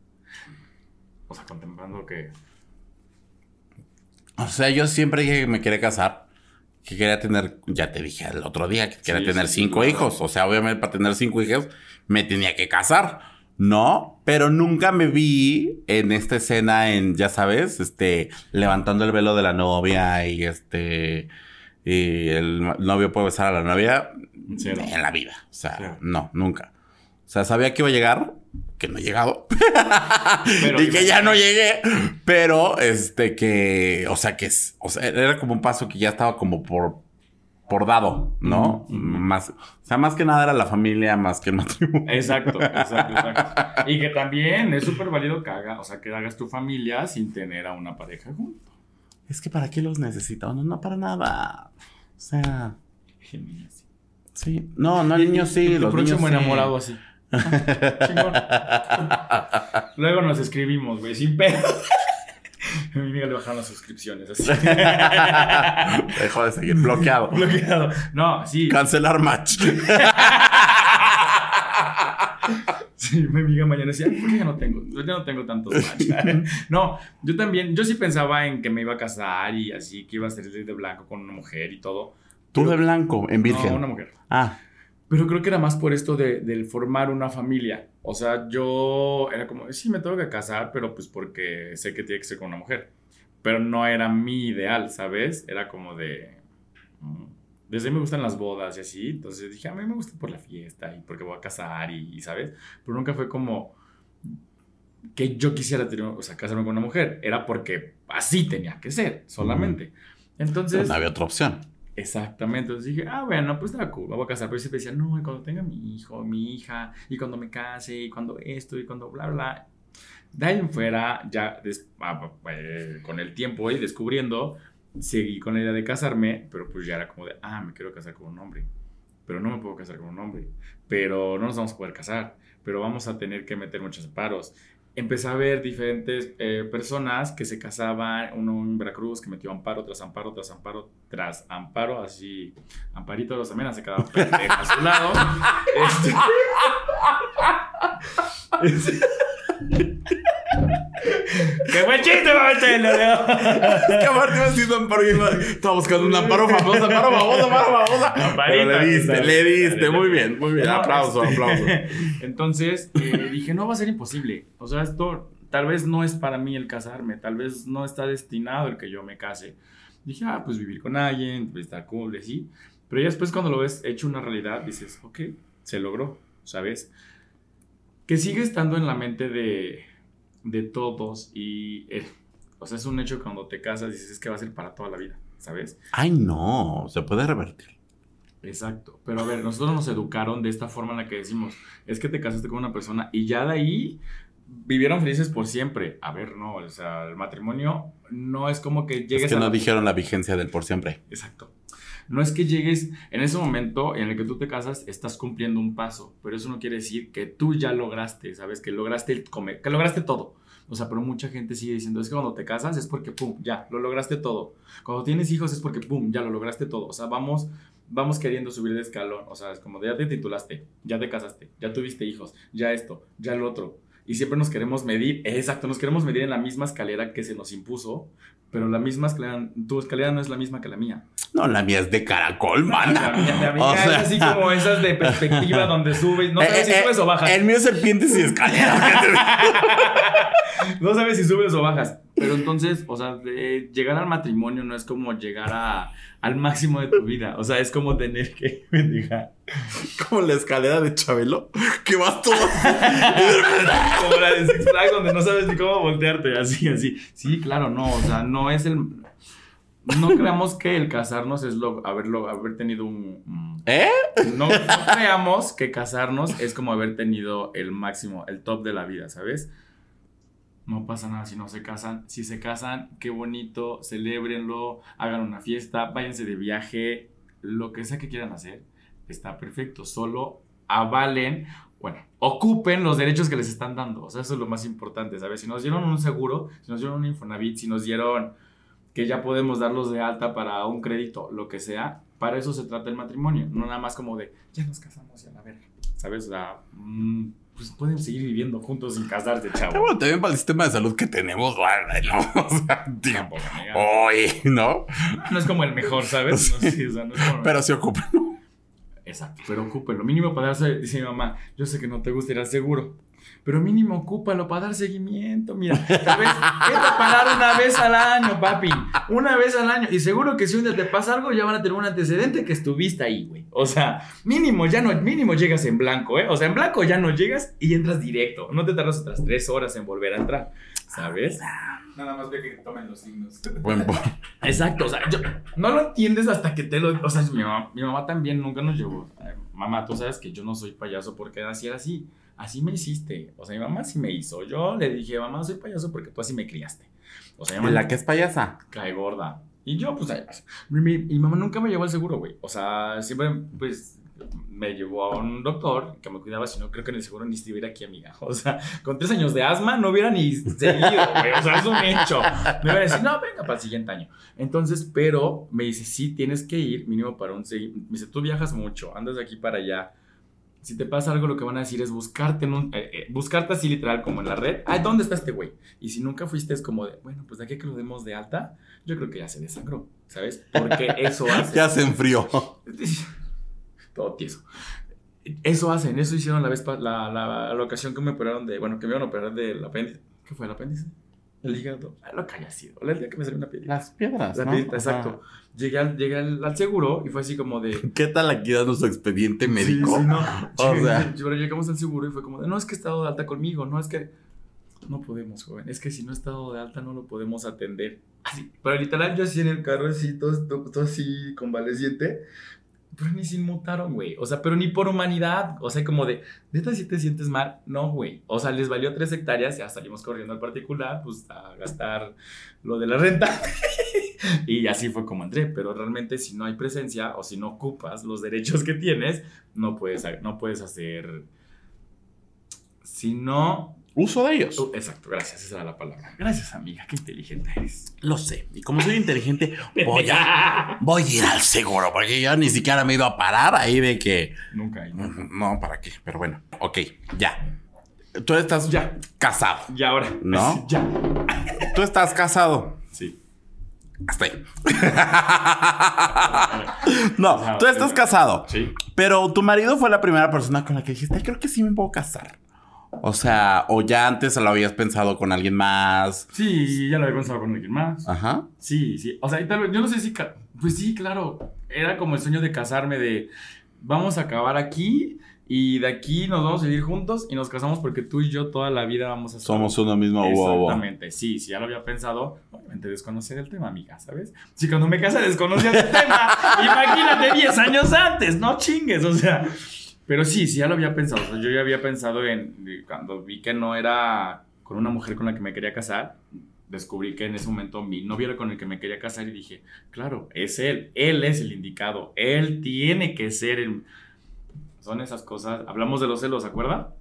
O sea, contemplando que... O sea, yo siempre dije que me quería casar. Que quería tener, ya te dije el otro día, que quería Sí, tener sí, cinco claro. hijos. O sea, obviamente para tener cinco hijos me tenía que casar. No, pero nunca me vi en esta escena en, ya sabes, este, levantando el velo de la novia y este, y el novio puede besar a la novia Cero. en la vida. O sea, Cero. no, nunca. O sea, sabía que iba a llegar, que no he llegado. Pero y que ya no llegué. Pero, este, que, o sea, que es, o sea, era como un paso que ya estaba como por, por dado, ¿no? Ujú. Más, o sea, más que nada era la familia, más que el matrimonio. Exacto, exacto, exacto. Y que también es súper válido que haga, o sea, que hagas tu familia sin tener a una pareja junto. Es que para qué los necesita uno, no para nada. O sea, sí. sí. No, no, niños sí, Y tu los próximo niños sí. enamorado así. Ah, chingón. Luego nos escribimos, güey, sin pedo. A mi amiga le bajaron las suscripciones así. Dejó de seguir bloqueado. Bloqueado. No, sí. Cancelar match. Sí, mi amiga mañana decía, ¿por qué ya no tengo? Yo ya no tengo tantos no, yo también, yo sí pensaba en que me iba a casar y así, que iba a ser de blanco con una mujer y todo. Tú de blanco, en virgen. No, una mujer. Ah, Pero creo que era más por esto de, del formar una familia. O sea, yo era como, sí, me tengo que casar, pero pues porque sé que tiene que ser con una mujer. Pero no era mi ideal, ¿sabes? Era como de... mm, Desde ahí me gustan las bodas y así. Entonces dije, a mí me gusta por la fiesta y porque voy a casar y, y, ¿sabes? Pero nunca fue como que yo quisiera tener, o sea, casarme con una mujer. Era porque así tenía que ser, solamente. Entonces... no había otra opción. Exactamente, entonces dije, ah, bueno, pues está cool, voy a casar. Pero siempre decía, no, y cuando tenga mi hijo, mi hija, y cuando me case, y cuando esto, y cuando bla, bla. De ahí en fuera, ya des- ah, eh, con el tiempo y descubriendo, seguí con la idea de casarme, pero pues ya era como de, ah, me quiero casar con un hombre. Pero no me puedo casar con un hombre. Pero no nos vamos a poder casar. Pero vamos a tener que meter muchos paros. Empecé a ver diferentes eh, personas que se casaban, uno en Veracruz que metió amparo tras amparo tras amparo tras amparo, así, Amparito Rosamena se quedaba a su lado. Este- ¡Qué buen chiste, Marcelo! que aparte iba haciendo amparo estaba buscando un amparo famoso, amparo famoso, amparo famoso. Pero le diste, le diste, muy bien, muy bien. Aplauso, aplauso. Entonces eh, dije, no va a ser imposible. O sea, esto tal vez no es para mí el casarme, tal vez no está destinado el que yo me case. Dije, ah, pues vivir con alguien, pues está cool, sí. Pero ya después cuando lo ves hecho una realidad, dices, ok, se logró, ¿sabes? Que sigue estando en la mente de, de todos y, eh, o sea, es un hecho que cuando te casas dices, es que va a ser para toda la vida, ¿sabes? Ay, no, se puede revertir. Exacto. Pero a ver, nosotros nos educaron de esta forma en la que decimos, es que te casaste con una persona y ya de ahí vivieron felices por siempre. A ver, no, o sea, el matrimonio no es como que llegues Es que a no la- dijeron la vigencia del por siempre. Exacto. No es que llegues en ese momento en el que tú te casas, estás cumpliendo un paso, pero eso no quiere decir que tú ya lograste, ¿sabes? Que lograste el comer, que lograste todo. O sea, pero mucha gente sigue diciendo, es que cuando te casas es porque, pum, ya, lo lograste todo. Cuando tienes hijos es porque, pum, ya lo lograste todo. O sea, vamos, vamos queriendo subir de escalón. O sea, es como, ya te titulaste, ya te casaste, ya tuviste hijos, ya esto, ya lo otro. Y siempre nos queremos medir, exacto, nos queremos medir en la misma escalera que se nos impuso, pero la misma escalera, tu escalera no es la misma que la mía. No, la mía es de caracol, mana. La mía, la mía O es sea- así como esas de perspectiva donde subes, no sabes Eh, si eh, subes o bajas. El mío es serpientes y escalera. No sabes si subes o bajas. Pero entonces, o sea, de- llegar al matrimonio no es como llegar a, al máximo de tu vida. O sea, es como tener que bendiga. Como la escalera de Chabelo, que vas todo Como la de Six Flags donde no sabes ni cómo voltearte. Así, así. Sí, claro, no. O sea, no es el. No creamos que el casarnos es lo, haberlo, haber tenido un. un- ¿Eh? No, no creamos que casarnos es como haber tenido el máximo, el top de la vida, ¿sabes? No pasa nada si no se casan. Si se casan, qué bonito, celébrenlo, hagan una fiesta, váyanse de viaje, lo que sea que quieran hacer, está perfecto. Solo avalen, bueno, ocupen los derechos que les están dando. O sea, eso es lo más importante, ¿sabes? Si nos dieron un seguro, si nos dieron un Infonavit, si nos dieron que ya podemos darlos de alta para un crédito, lo que sea, para eso se trata el matrimonio. No nada más como de, ya nos casamos y a la verga. ¿Sabes? O sea, mm, pues pueden seguir viviendo juntos sin casarse, Pero chavo. bueno, también para el sistema de salud que tenemos, ¿no? O sea, hoy, ¿no? No es como el mejor, ¿sabes? No, sí, o sea, no es como- Pero sí ocupan. Exacto, pero ocúpelo. Lo mínimo para darse, dice mi mamá, yo sé que no te gusta ir al seguro, pero mínimo ocúpalo para dar seguimiento. Mira, tal vez a parar una vez al año, papi. Una vez al año. Y seguro que si un día te pasa algo, ya van a tener un antecedente que estuviste ahí, güey. O sea, mínimo, ya no, mínimo llegas en blanco, ¿eh? O sea, en blanco ya no llegas y entras directo. No te tardas otras tres horas en volver a entrar, ¿sabes? Nada más ve que tomen los signos. Buen po- Exacto, o sea, yo, no lo entiendes hasta que te lo... O sea, mi mamá, mi mamá también nunca nos llevó. "Ay, Mamá, tú sabes que yo no soy payaso porque así era así. Así me hiciste. O sea, mi mamá sí me hizo. Yo le dije, mamá, soy payaso porque tú así me criaste. O sea, mi mamá La que es payasa. cae gorda. Y yo, pues, ay, mi, mi- mi mamá nunca me llevó al seguro, güey. O sea, siempre, pues, me llevó a un doctor que me cuidaba, si no, creo que en el seguro ni estuviera aquí, amiga. O sea, con tres años de asma no hubiera ni seguido, güey. O sea, es un hecho. Me iba a decir, no, venga, para el siguiente año. Entonces, pero me dice, sí, tienes que ir mínimo para un seguimiento. Me dice, tú viajas mucho, andas de aquí para allá. Si te pasa algo, lo que van a decir es buscarte en un, eh, eh, buscarte así literal como en la red. Ay, ¿dónde está este güey? Y si nunca fuiste es como de, bueno, pues de aquí que lo demos de alta, yo creo que ya se desangró, ¿sabes? Porque eso hace. Ya se enfrió. Todo tieso. Eso hacen, eso hicieron la vez, la, la, la ocasión que me operaron de, bueno, que me iban a operar del apéndice. ¿Qué fue el apéndice? El hígado. Ah, lo que haya sido. El día que me salió una piedra. Las piedras, La ¿no? piedrita, exacto. Llegué, al, llegué al, al seguro y fue así como de... ¿Qué tal aquí dando su expediente médico? Sí, sí, no. O Llegué- sea. Pero llegamos al seguro y fue como de, no, es que he estado de alta conmigo, no, es que no podemos, joven, es que si no he estado de alta no lo podemos atender. Así, pero literal yo así en el carro, así, todo, todo, todo así convaleciente, pero ni se inmutaron, güey, o sea, pero ni por humanidad, o sea, como de, neta, si te sientes mal, no, güey, o sea, les valió tres hectáreas, ya salimos corriendo al particular, pues a gastar lo de la renta. Y así fue como entré, pero realmente si no hay presencia o si no ocupas los derechos que tienes, no puedes, no puedes hacer... Si no... Uso de ellos. Uh, exacto, gracias, esa era la palabra. Gracias, amiga, qué inteligente eres. Lo sé. Y como soy inteligente, voy a, voy a ir al seguro. Porque yo ni siquiera me he ido a parar ahí de que. Nunca, y nunca. No, ¿para qué? Pero bueno, ok, ya. Tú estás Ya. casado. Y ahora. ¿No? Ya. Tú estás casado. Sí. Hasta ahí. no, tú estás casado. Sí. Pero tu marido fue la primera persona con la que dijiste, "Ay, creo que sí me puedo casar. O sea, o ya antes lo habías pensado con alguien más. Sí, ya lo había pensado con alguien más. Ajá. Sí, sí. O sea, y tal vez, yo no sé si. Pues sí, claro. Era como el sueño de casarme, de vamos a acabar aquí y de aquí nos vamos a vivir juntos y nos casamos porque tú y yo toda la vida vamos a estar. Somos uno mismo. wow, wow. Exactamente, sí, sí, ya lo había pensado. Obviamente desconocía del tema, amiga, ¿sabes? Si cuando me casé desconocía del tema, imagínate 10 años antes, no chingues, o sea. Pero sí, sí, ya lo había pensado. Yo ya había pensado en. Cuando vi que no era con una mujer con la que me quería casar, descubrí que en ese momento mi novio era con el que me quería casar y dije, claro, es él. Él es el indicado. Él tiene que ser el. Son esas cosas. Hablamos de los celos, ¿se acuerda?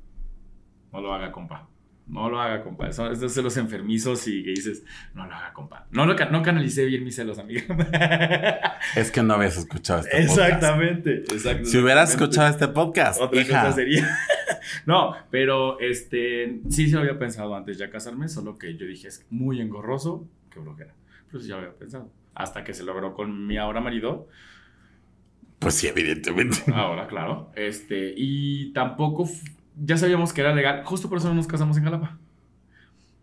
No lo haga, compa. No lo haga, compa. Son estos celos enfermizos y que dices, no lo haga, compa. No, lo, no canalicé bien mis celos, amiga. Es que no habías escuchado este podcast. Exactamente. exactamente. Si hubieras escuchado este podcast, Otra hija. cosa sería. no, pero este sí se lo había pensado antes ya casarme, solo que yo dije es muy engorroso, qué brujera. Pero sí ya lo había pensado. Hasta que se logró con mi ahora marido, Pues sí, evidentemente. ahora, claro. Este, y tampoco ya sabíamos que era legal, justo por eso no nos casamos en Jalapa.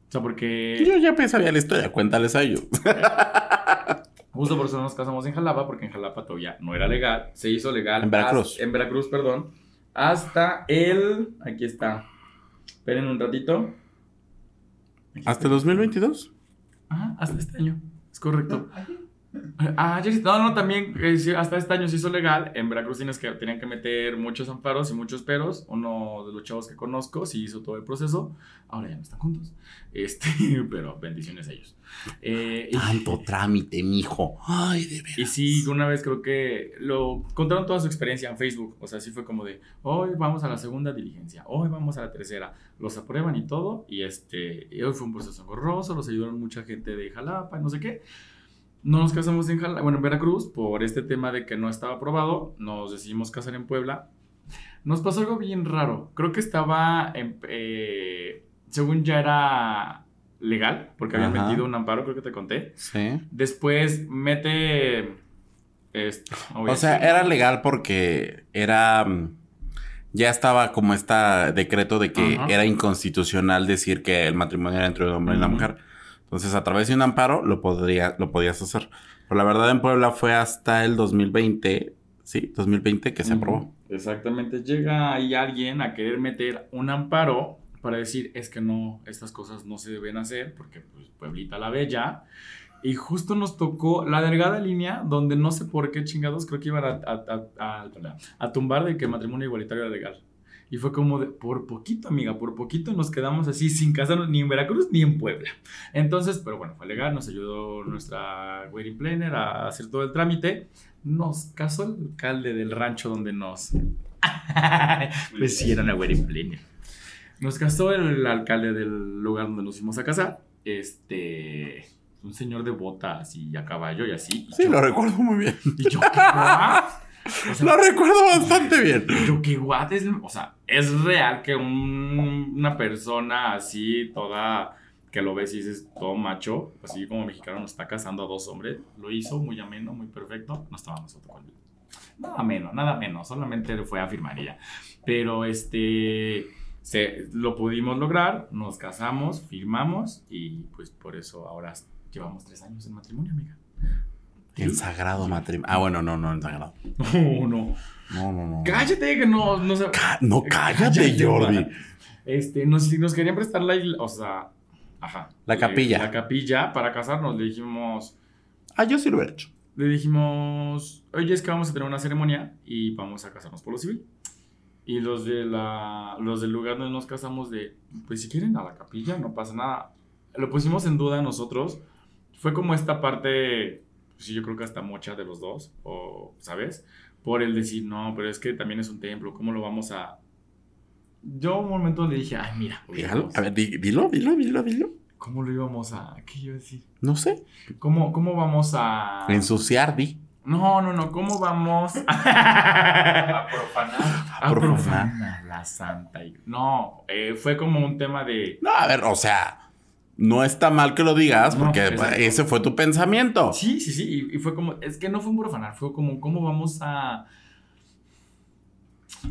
O sea, porque. Yo ya me sabía la historia, cuéntales a ellos. Justo por eso no nos casamos en Jalapa, porque en Jalapa todavía no era legal. Se hizo legal. En Veracruz. hasta- en Veracruz, perdón. Hasta el. Aquí está. Esperen un ratito. Aquí ¿Hasta el 2022? Ajá, hasta este año. Es correcto. Ah, ya no, no, también eh, hasta este año se hizo legal. En Veracruz tienes que, tenían que meter muchos amparos y muchos peros. Uno de los chavos que conozco sí hizo todo el proceso. Ahora ya no están juntos. Este, pero bendiciones a ellos. Eh, y- Tanto trámite, mijo. Ay, de veras. y sí, una vez creo que lo contaron toda su experiencia en Facebook. O sea, sí fue como de, hoy vamos a la segunda diligencia, hoy vamos a la tercera. Los aprueban y todo. Y este, y hoy fue un proceso engorroso, los ayudaron mucha gente de Jalapa, no sé qué. No nos casamos en Jalapa, bueno, en Veracruz, por este tema de que no estaba aprobado. Nos decidimos casar en Puebla. Nos pasó algo bien raro. Creo que estaba, en, eh, según ya era legal, porque habían Ajá. metido un amparo, creo que te conté. Sí. Después mete. Este, O sea, era legal porque era. mm, Ya estaba como este decreto de que era inconstitucional decir que el matrimonio era entre un hombre y una mujer. Entonces, a través de un amparo lo, podría, lo podías hacer. Pero la verdad, en Puebla fue hasta el 2020, sí, 2020 que se aprobó. Exactamente. Llega ahí alguien a querer meter un amparo para decir es que no, estas cosas no se deben hacer porque pues Pueblita la Bella. Y justo nos tocó la delgada línea donde no sé por qué chingados creo que iban a, a- a- a- a tumbar de que matrimonio igualitario era legal. Y fue como de, por poquito, amiga, por poquito nos quedamos así sin casarnos ni en Veracruz ni en Puebla. Entonces, pero bueno, fue legal, nos ayudó nuestra wedding planner a hacer todo el trámite. Nos casó el alcalde del rancho donde nos... pues sí, era una wedding planner. Nos casó el alcalde del lugar donde nos fuimos a casar. Este... Un señor de botas y a caballo y así. Y Sí, yo- lo recuerdo muy bien. Y yo, ¿qué what? O sea, Lo recuerdo bastante bien. yo, ¿qué what? Es, o sea, es real que un- una persona así, toda, que lo ves y dices, todo macho, así como mexicano, nos está casando a dos hombres. Lo hizo muy ameno, muy perfecto. No estábamos nosotros con él. Nada menos, nada menos. Solamente fue a firmar ya. Pero este. Se, lo pudimos lograr, nos casamos, firmamos y pues por eso ahora llevamos tres años en matrimonio, amiga. En sagrado matrimonio. Ah, bueno, no, no, en sagrado. No, no. No, no, no. Cállate que no, no se... Ca- no, cállate, Jordi. Este, nos, nos querían prestar la isla, o sea, ajá. La Eh, capilla. La capilla para casarnos. Le dijimos, Ah, yo sí lo hubiera hecho. le dijimos, oye, es que vamos a tener una ceremonia y vamos a casarnos por lo civil. Y los de la, los del lugar donde nos casamos de, pues si quieren a la capilla, no pasa nada. Lo pusimos en duda nosotros. Fue como esta parte, pues sí, yo creo que hasta mocha de los dos, o, ¿sabes? Por el decir, no, pero es que también es un templo, ¿cómo lo vamos a...? Yo un momento le dije, ay, mira, Dígalo. A ver, di- dilo, dilo, dilo, dilo. ¿cómo lo íbamos a...? ¿Qué iba a decir? No sé. ¿Cómo, cómo vamos a...? Ensuciar, di. No, no, no, ¿cómo vamos A a, profanar. A profanar. profanar la santa? No, eh, fue como un tema de... No, a ver, o sea, no está mal que lo digas porque ese fue tu pensamiento. Sí, sí, sí, y, y fue como, es que no fue un profanar, fue como, ¿cómo vamos a...?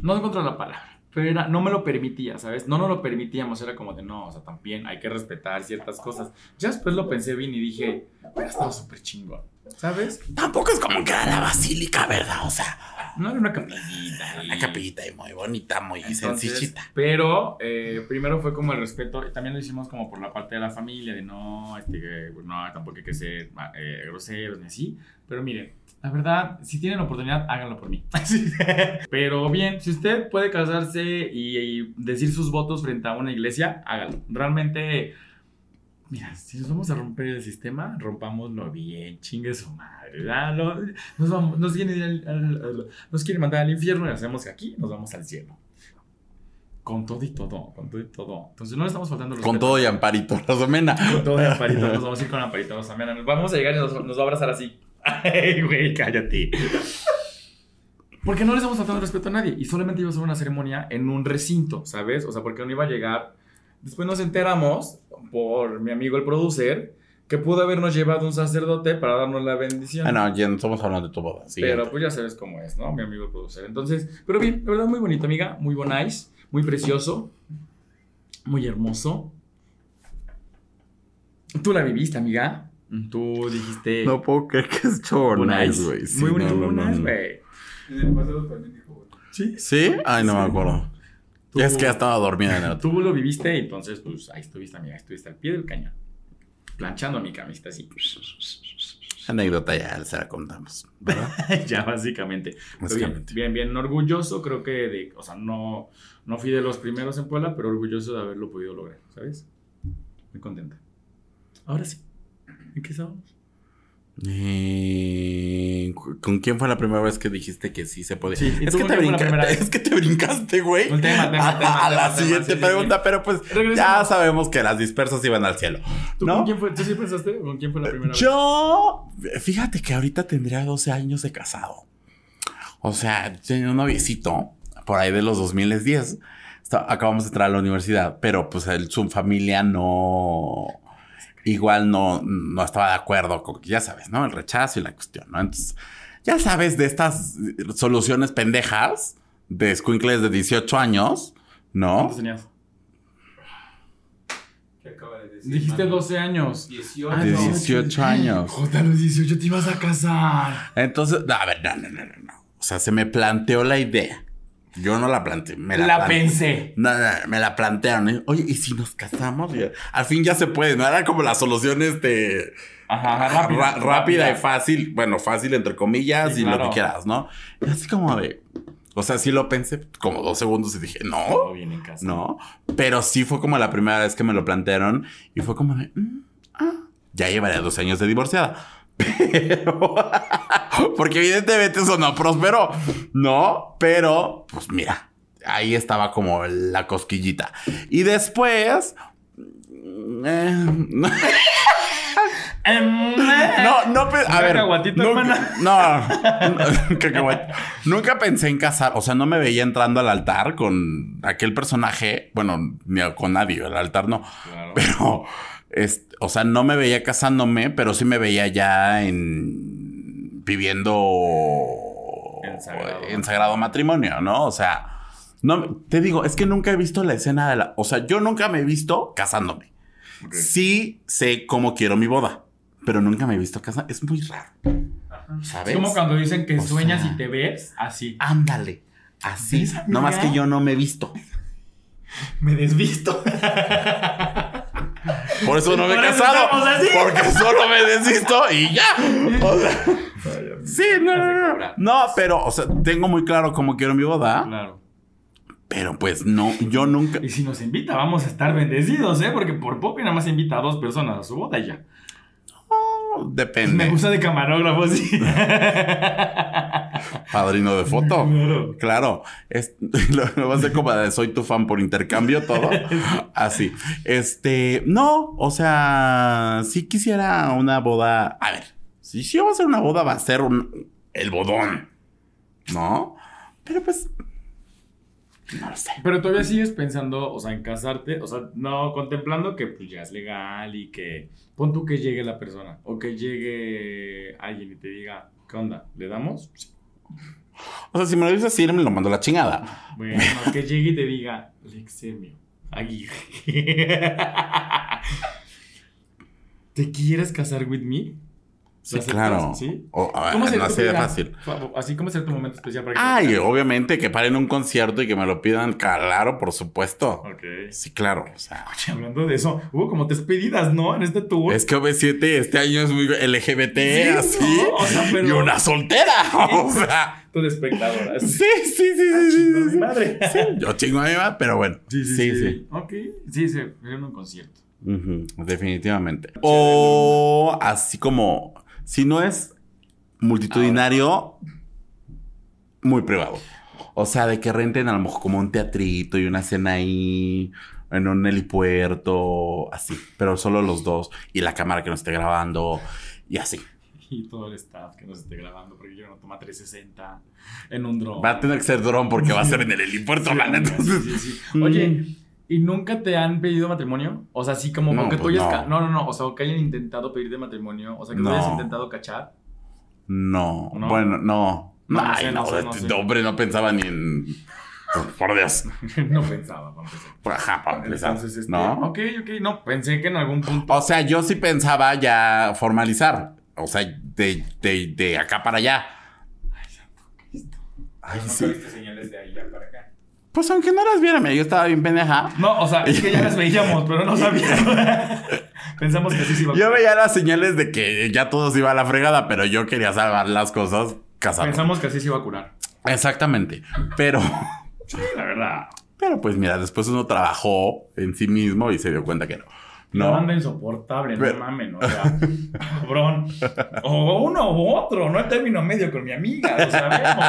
No encontré la palabra, pero era, no me lo permitía, ¿sabes? No nos lo permitíamos, era como de, no, o sea, también hay que respetar ciertas cosas. Ya después lo pensé bien y dije, hubiera estado súper chingón. ¿Sabes? Tampoco es como que era la basílica, ¿verdad? O sea, No era una capillita. una capillita y muy bonita, muy Entonces, sencillita. Pero eh, primero fue como el respeto, y también lo hicimos como por la parte de la familia, de no, este, pues, no, tampoco hay que ser eh, groseros ni así. Pero miren, la verdad, si tienen oportunidad, háganlo por mí. pero bien, si usted puede casarse y, y decir sus votos frente a una iglesia, hágalo. Realmente, mira, si nos vamos a romper el sistema, rompámoslo bien, chingue su madre. nos, vamos, nos, quieren ir al- al- al- nos quieren mandar al infierno y hacemos que aquí nos vamos al cielo. Con todo y todo, con todo y todo. Entonces no le estamos faltando el Con todo y amparito, Rosamena. Con todo y Amparito. Nos vamos a ir con Amparito. Rosamena. Nos vamos a llegar y nos, nos va a abrazar así. Ay, güey, cállate. Porque no le estamos faltando respeto a nadie. Y solamente iba a ser una ceremonia en un recinto, ¿sabes? O sea, porque no iba a llegar. Después nos enteramos, por mi amigo el producer, que pudo habernos llevado un sacerdote para darnos la bendición. Ah, no, ya no estamos hablando de tu boda. sí. Pero pues ya sabes cómo es, ¿no? Mi amigo el producer. Entonces, pero bien, la verdad, muy bonito, amiga. Muy bonais, muy precioso, muy hermoso. Tú la viviste, amiga. Tú dijiste. No puedo creer que es chorro bonais. nice, güey. Sí, muy bonito, no, no, no, bonais, no. güey. En el pasado también dijo, bueno. Sí. ¿Sí? Ay, no me acuerdo. Tú- es que ya estaba dormida en el otro. Tú lo viviste, entonces, pues ahí estuviste, amiga. Estuviste al pie del cañón. Planchando mi camista así. Anécdota ya se la contamos. ¿verdad? ya, básicamente. Pero Bien, Básicamente. bien, bien, orgulloso, creo que de, o sea, no, no fui de los primeros en Puebla, pero orgulloso de haberlo podido lograr, ¿sabes? Muy contenta. Ahora sí, ¿en qué estábamos? Eh, ¿Con quién fue la primera vez que dijiste que sí se podía? Sí, ¿y es, que te brinca- es que brincaste, güey. Un tema, tema, a, tema, a la siguiente sí, pregunta, sí. pero pues ya sabemos que las dispersas iban al cielo. ¿Tú ¿No? con quién fue? ¿Tú sí pensaste? ¿Con quién fue la primera vez? Yo, fíjate que ahorita tendría 12 años de casado. O sea, tenía un noviecito por ahí de los 2010. Está- acabamos de entrar a la universidad, pero pues el, su familia no. Igual no, no estaba de acuerdo con, ya sabes, ¿no? El rechazo y la cuestión, ¿no? Entonces, ya sabes de estas soluciones pendejas de escuincles de 18 años, ¿no? ¿Cuántos tenías? ¿Qué acaba de decir? Dijiste mano? 12 años. 18. Ah, De no. 18 años. Jota, a los 18 te ibas a casar. Entonces, a ver, no, no, no, no, no. O sea, se me planteó la idea. Yo no la planteé, me la, pensé. No, no, no, me la plantearon. ¿eh? Oye, ¿y si nos casamos? Al fin ya se puede, ¿no? Era como la solución, este... Ajá, rápida. rápida y fácil. Bueno, fácil entre comillas Sí, y lo que quieras, ¿no? Y así como de... O sea, sí lo pensé como dos segundos y dije, no, Todo bien en casa. no. Pero sí fue como la primera vez que me lo plantearon y fue como de... mm, ah, ya llevaría dos años de divorciada. Pero... Porque evidentemente eso no prosperó, ¿no? Pero, pues mira, ahí estaba como la cosquillita. Y después... eh, no, no, a ver. nunca- No. Nunca pensé en casar, o sea, no me veía entrando al altar con aquel personaje, bueno, ni con nadie, el altar no, Claro. pero, es, o sea, no me veía casándome, pero sí me veía ya en viviendo En sagrado en sagrado matrimonio, ¿no? O sea, no, te digo, es que nunca he visto la escena de la, o sea, yo nunca me he visto casándome. Sí sé cómo quiero mi boda, pero nunca me he visto casar. Es muy raro. ¿Sabes? Es como cuando dicen que O sueñas sea- y te ves así. Ándale. Así. No más que yo no me he visto. Me desvisto. Por eso no me he casado. Porque solo me desisto y ya. O sea, sí, no, no, no. No, pero, o sea, tengo muy claro cómo quiero mi boda. Claro. Pero pues no, yo nunca. Y si nos invita, vamos a estar bendecidos, ¿eh? Porque por poco y nada más invita a dos personas a su boda y ya. Me Depende. gusta de camarógrafo, sí. Padrino de foto. Claro. Claro, es, lo, lo vas a hacer como de soy tu fan por intercambio, todo. Así. Este, no, o sea, si quisiera una boda. A ver, si yo voy a hacer una boda, va a ser un- el bodón, ¿no? Pero pues, no lo sé. Pero todavía sigues pensando, o sea, en casarte, o sea, no contemplando que pues ya es legal y que pon tú que llegue la persona o que llegue alguien y te diga, ¿qué onda? ¿Le damos? Sí. O sea, si me lo dices así, me lo mando a la chingada. Bueno, que llegue y te diga, Lexemio, Aguirre. ¿Te quieres casar with me? Sí, ¿Lo claro. ¿Sí? O, a ver, ¿Cómo no así de fácil. Así como sería tu momento especial para que Ay, te- obviamente que paren un concierto y que me lo pidan, claro, por supuesto. Ok. Sí, claro. O sea, Oye, hablando de eso, hubo como despedidas, ¿no? En este tour. es que OV7 este año es muy LGBT, Sí, así. ¿no? O sea, pero- Y una soltera. O sea, Tú de espectadora. sí, sí, sí, sí, sí, sí, mi sí. madre. Yo chingo a mi madre, pero bueno. Sí, sí. Ok. Sí, sí, en un concierto. Definitivamente. O así como, si no es multitudinario, muy privado. O sea, de que renten a lo mejor como un teatrito y una cena ahí, en un helipuerto, así. Pero solo los dos. Y la cámara que nos esté grabando, y así. Y todo el staff que nos esté grabando, porque yo no toma 360 en un drone. Va a tener que ser dron porque va a ser en el helipuerto, Sí, sí, Entonces, sí, sí. Oye, ¿y nunca te han pedido matrimonio? O sea, así como No, que tú pues hayas... no. No, no, no. O sea, que hayan intentado pedirte matrimonio. O sea, que tú hayas intentado cachar. no, ¿No? bueno, no. Ay, no, no sé, este hombre no pensaba ni en. Por Dios. no pensaba, para empezar. Ajá, para empezar, Entonces, este, ¿no? Ok, ok. No, pensé que en algún punto... O sea, yo sí pensaba ya formalizar. O sea, de, de, de acá para allá. Ay, Nunca sí. señales de allá para acá. Pues aunque no las viera, mira, yo estaba bien pendeja. No, o sea, es que ya las veíamos, pero no sabíamos. Pensamos que sí se iba a Yo veía las señales de que ya todo se iba a la fregada, pero yo quería salvar las cosas casando. Pensamos que así se iba a curar. Exactamente. Pero, Sí, la verdad. pero pues mira, después uno trabajó en sí mismo y se dio cuenta que no. No. Banda insoportable, Pero- no mamen, o sea, cabrón. O uno u otro, no término medio con mi amiga, lo sabemos.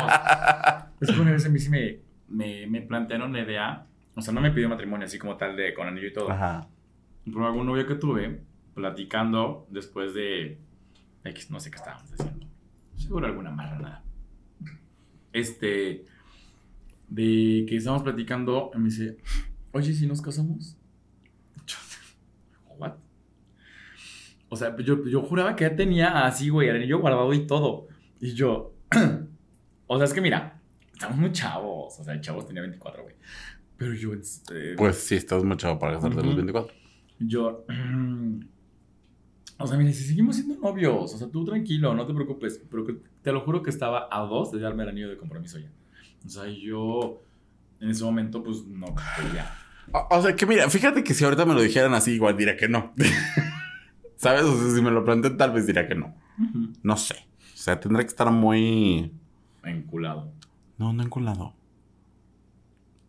Es que una vez a mí sí me, me, me plantearon la idea, o sea, no me pidió matrimonio así como tal de con anillo y todo. Ajá. Por algún novio que tuve, platicando después de X, no sé qué estábamos haciendo. Seguro alguna marranada. Este, de que estábamos platicando, me dice, oye, si nos casamos. Yo, ¿What? O sea, yo, yo juraba que ya tenía así, güey, el anillo guardado y todo. Y yo, o sea, es que mira, estamos muy chavos. O sea, el chavos tenía 24, güey. Pero yo, este, Pues sí, estás muy chavo para casarte a los Ujú. 24. yo, o sea, mira, si seguimos siendo novios, o sea, tú tranquilo, no te preocupes, pero te lo juro que estaba a dos de darme el anillo de compromiso ya. O sea, yo en ese momento, pues no quería. O, o sea, que mira, fíjate que si ahorita me lo dijeran así, igual diría que no. ¿Sabes? O sea, si me lo plantean, tal vez diría que no. No sé. O sea, tendrá que estar muy. Enculado. No, no enculado.